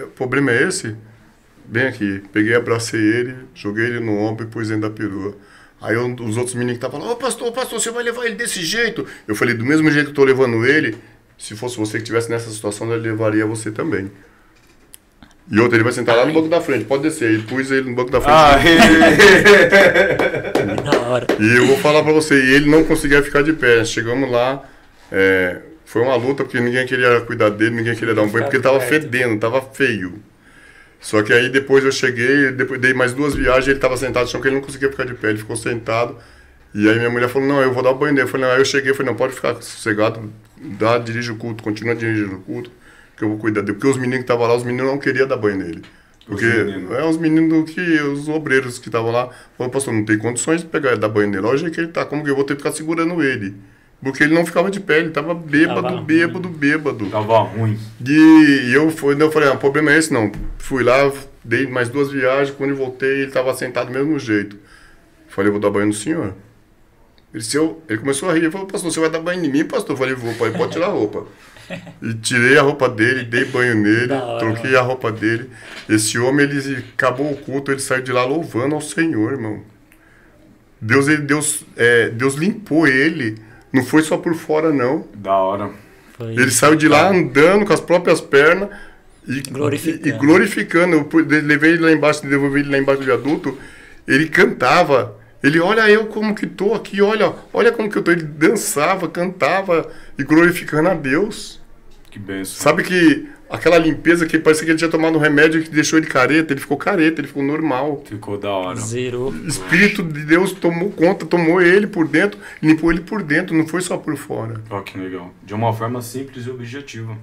o problema é esse? Bem aqui, peguei, abracei ele, joguei ele no ombro e pus dentro da perua. Aí um, os outros meninos que estavam falando, ô pastor, pastor, você vai levar ele desse jeito? Eu falei, do mesmo jeito que estou levando ele, se fosse você que estivesse nessa situação, eu levaria você também. E outro, ele vai sentar lá no banco da frente, pode descer. E pus ele no banco da frente. Ah, e eu vou falar pra você, e ele não conseguia ficar de pé. Chegamos lá, é, foi uma luta porque ninguém queria cuidar dele, ninguém queria dar um banho, porque ele tava fedendo, tava feio. Só que aí depois eu cheguei, depois dei mais duas viagens, ele tava sentado no chão, que ele não conseguia ficar de pé, ele ficou sentado. E aí minha mulher falou, não, eu vou dar o banho dele. Eu falei, não, aí eu cheguei, falei, não, pode ficar sossegado, dá, dirige o culto, continua dirigindo o culto, que eu vou cuidar dele. Porque os meninos que estavam lá, os meninos não queriam dar banho nele. Porque os meninos. é os meninos que, os obreiros que estavam lá, falaram, pastor, não tem condições de pegar dar banho nele. O jeito que ele tá, como que eu vou ter que ficar segurando ele? Porque ele não ficava de pé, ele tava bêbado, tava bêbado, ruim. bêbado. Tava ruim. E, e eu, fui, eu falei, ah, o problema é esse não. Fui lá, dei mais duas viagens, quando eu voltei, ele estava sentado do mesmo jeito. Falei, vou dar banho no senhor. Ele, eu, ele começou a rir, ele falou, pastor, você vai dar banho em mim, pastor? Eu falei, vou, pai, pode tirar a roupa. E tirei a roupa dele, dei banho nele, troquei a roupa dele. Esse homem, ele acabou o culto, ele saiu de lá louvando ao Senhor, irmão. Deus, ele, Deus, é, Deus limpou ele, não foi só por fora, não. Da hora. Foi ele saiu de lá andando com as próprias pernas e glorificando. E, e glorificando. Eu levei ele lá embaixo, devolvi ele lá embaixo do viaduto, ele cantava ele, olha eu como que tô aqui, olha, olha como que eu tô. Ele dançava, cantava e glorificando a Deus. Que benção. Sabe que aquela limpeza que parecia que ele tinha tomado um remédio que deixou ele careta, ele ficou careta, ele ficou normal. Ficou da hora. Zerou. Espírito de Deus tomou conta, tomou ele por dentro, limpou ele por dentro, não foi só por fora. Ó, oh, que legal. De uma forma simples e objetiva.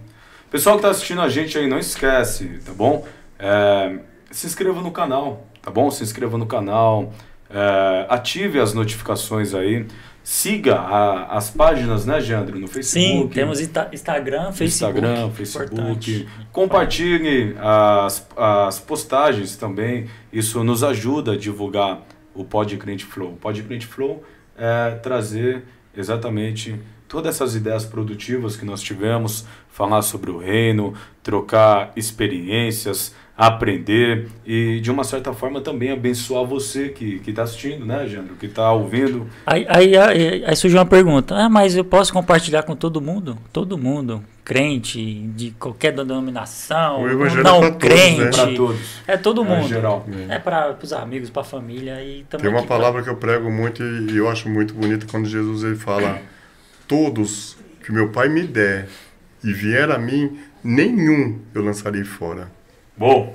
Pessoal que está assistindo a gente aí, não esquece, tá bom? É, se inscreva no canal, tá bom? Se inscreva no canal. É, ative as notificações aí. Siga a, as páginas, né, Jandro? No Facebook. Sim, temos Instagram, Facebook. Instagram, Facebook. Importante. Compartilhe as, as postagens também. Isso nos ajuda a divulgar o Pod Crente Flow. O Pod Crente Flow é trazer exatamente todas essas ideias produtivas que nós tivemos, falar sobre o reino, trocar experiências, aprender e, de uma certa forma, também abençoar você que está assistindo, né, Jandro? Que está ouvindo. Aí, aí, aí, aí, surgiu uma pergunta: ah, mas eu posso compartilhar com todo mundo? Todo mundo. Crente, de qualquer denominação, não é crente. Todos, né? É todo mundo. É, geral. é para os amigos, para a família. E Tem uma palavra pra... que eu prego muito e eu acho muito bonita quando Jesus ele fala: Todos que meu Pai me der e vier a mim, nenhum eu lançarei fora. Bom.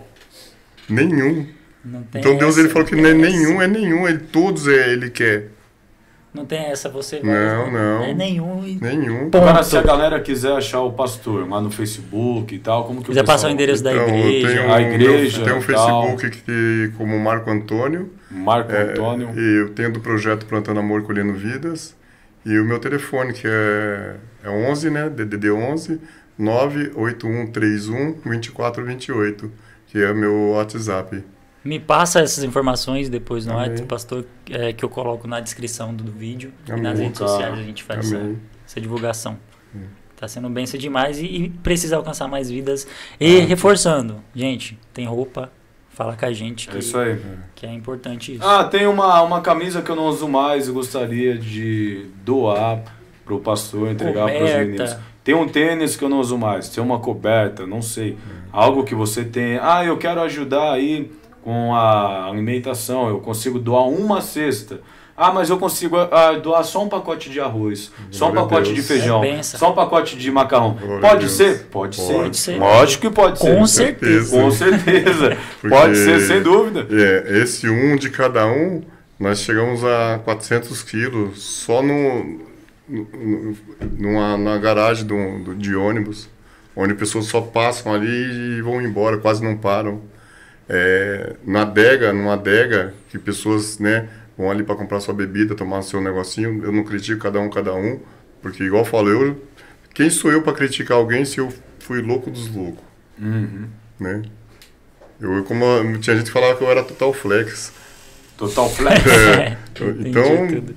Nenhum. então Deus ele falou que não é nenhum, é nenhum, ele todos é ele quer. Não tem essa você vai. Não, não. É nenhum. Nenhum. Ponto. Agora, se a galera quiser achar o pastor lá no Facebook e tal, como que quiser passar o endereço então, da igreja. Um, a igreja. Tem um Facebook que, como Marco Antônio. Marco é, Antônio. E eu tenho do projeto Plantando Amor Colhendo Vidas. E o meu telefone, que é, é 11, né? DDD 11 98131 2428, que é o meu WhatsApp. Me passa essas informações depois no WhatsApp, pastor, é, que eu coloco na descrição do, do vídeo Amém. e nas redes sociais a gente faz essa, essa, divulgação. Está sendo bênção demais e, e, precisa alcançar mais vidas. E ah, reforçando, gente, tem roupa, fala com a gente que é, isso aí. que é importante isso. Ah, tem uma, uma camisa que eu não uso mais e gostaria de doar para o pastor, entregar para os meninos. Tem um tênis que eu não uso mais, tem uma coberta, não sei. Algo que você tem. Ah, eu quero ajudar aí com a alimentação, eu consigo doar uma cesta. Ah, mas eu consigo ah, doar só um pacote de arroz, Glória só um pacote Deus. de feijão, é só um pacote de macarrão. Glória pode ser? Pode, pode ser. ser. Lógico que pode ser. Com certeza. Com certeza. pode ser, sem dúvida. É, esse um de cada um, nós chegamos a 400 quilos só no, numa, na garagem do, de ônibus, onde pessoas só passam ali e vão embora, quase não param. É, na adega, numa adega, que pessoas né, vão ali para comprar sua bebida, tomar seu negocinho, eu não critico cada um, cada um, porque igual eu falo, eu, quem sou eu para criticar alguém se eu fui louco dos loucos? Uhum. Né? Eu, como tinha gente que falava que eu era total flex. Total flex. É. então,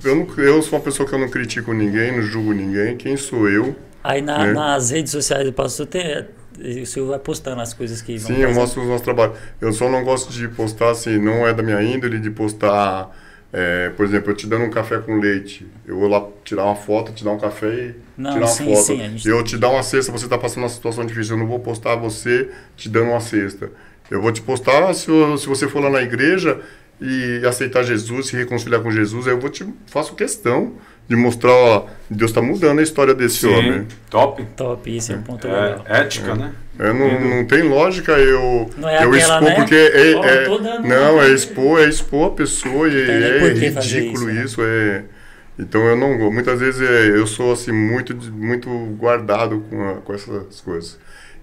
eu, não, eu sou uma pessoa que eu não critico ninguém, não julgo ninguém. Quem sou eu? Aí na, né? nas redes sociais do pastor tem, o senhor vai postando as coisas que Sim, eu mostro o nosso trabalho. Eu só não gosto de postar assim, não é da minha índole de postar, é, por exemplo, eu te dando um café com leite. Eu vou lá tirar uma foto, te dar um café e não, tirar uma sim, foto. Sim, gente... Eu te dar uma cesta, você está passando uma situação difícil, eu não vou postar você te dando uma cesta. Eu vou te postar se, se você for lá na igreja e aceitar Jesus, se reconciliar com Jesus, eu vou te faço questão de mostrar, ó, Deus está mudando a história desse Sim, homem. Top. Top, isso é um ponto é, legal. Ética, é. né? É, não, não tem lógica eu, não é eu aquela, expor, né? porque é, oh, é não, é expor, é expor a pessoa e é ridículo isso, isso né? é. Então eu não, muitas vezes é, eu sou assim muito, muito guardado com, a, com essas coisas.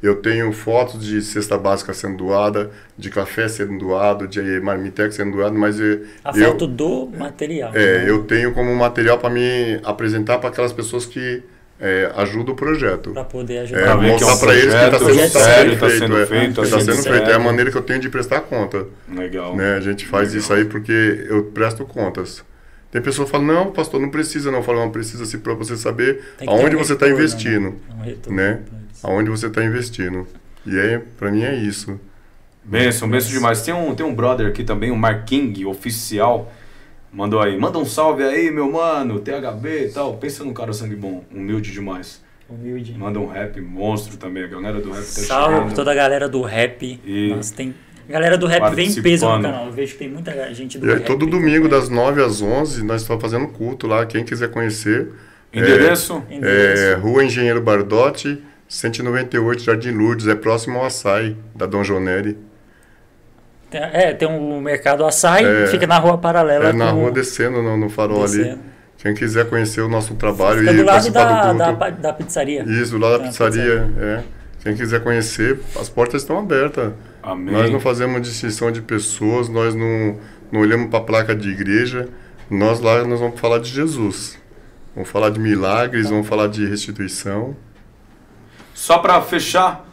Eu tenho fotos de cesta básica sendo doada, de café sendo doado, de marmitex sendo doado, mas eu, a foto do material. É, né? eu tenho como material para me apresentar para aquelas pessoas que é, ajuda o projeto. Para poder ajudar. É, mostrar é um para eles que está sendo, sério, tá sendo é, feito. Está sendo feito. É a maneira que eu tenho de prestar conta. Legal. Né? A gente faz Legal. isso aí porque eu presto contas. Tem pessoa que fala, não, pastor, não precisa não. Fala, não, precisa sim para você saber aonde um você está investindo. Né? Um né? Aonde você está investindo. E é, para mim é isso. Benção, benção demais. Tem um, tem um brother aqui também, o Marking, oficial. Mandou aí, manda um salve aí, meu mano, THB e tal. Pensa num cara sangue bom, humilde demais. Humilde. Manda um rap monstro também, a galera do rap tá Salve pra toda a galera do rap. E Nossa, tem. A galera do rap vem em peso no canal. Eu vejo que tem muita gente do e aí, rap. Todo domingo, das 9 às 11, nós estamos fazendo culto lá. Quem quiser conhecer. Endereço? É, é Rua Engenheiro Bardotti, 198, Jardim Lourdes. É próximo ao açaí, da Dom Joneri. É, tem um mercado açaí, é, fica na rua paralela. É, na rua descendo no, no farol descendo. ali. Quem quiser conhecer o nosso trabalho fica e do lado da, do da, da, pizzaria. Isso, do lado da pizzaria, pizzaria, é. Quem quiser conhecer, as portas estão abertas. Amém. Nós não fazemos distinção de pessoas, nós não, não olhamos para a placa de igreja. Nós lá nós vamos falar de Jesus. Vamos falar de milagres, vamos falar de restituição. Só para fechar,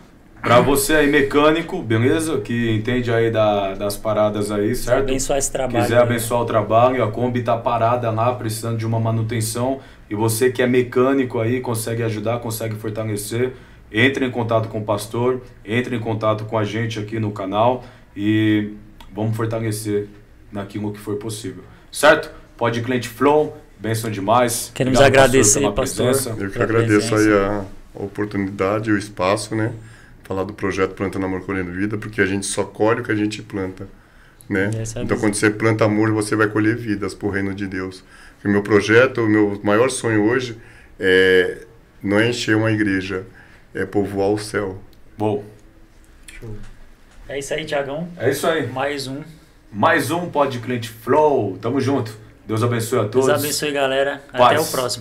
para você aí, mecânico, beleza? Que entende aí da, das paradas aí, certo? Abençoar esse trabalho. Quiser abençoar o trabalho, a Kombi tá parada lá, precisando de uma manutenção. E você que é mecânico aí, consegue ajudar, consegue fortalecer. Entre em contato com o pastor, entre em contato com a gente aqui no canal e vamos fortalecer naquilo que for possível. Certo? Pode cliente Flow, benção demais. Queremos Obrigado, agradecer, pastor. pastor. Eu que agradeço aí a oportunidade, o espaço, né? falar do projeto Plantando Amor Colhendo Vida, porque a gente só colhe o que a gente planta. Né? É então, quando você planta amor, você vai colher vidas para o reino de Deus. O meu projeto, o meu maior sonho hoje é não é encher uma igreja, é povoar o céu. Bom. Show. É isso aí, Tiagão. É isso aí. Mais um. Mais um Pod Cliente Flow. Tamo junto. Deus abençoe a todos. Deus abençoe, galera. Paz. Até o próximo.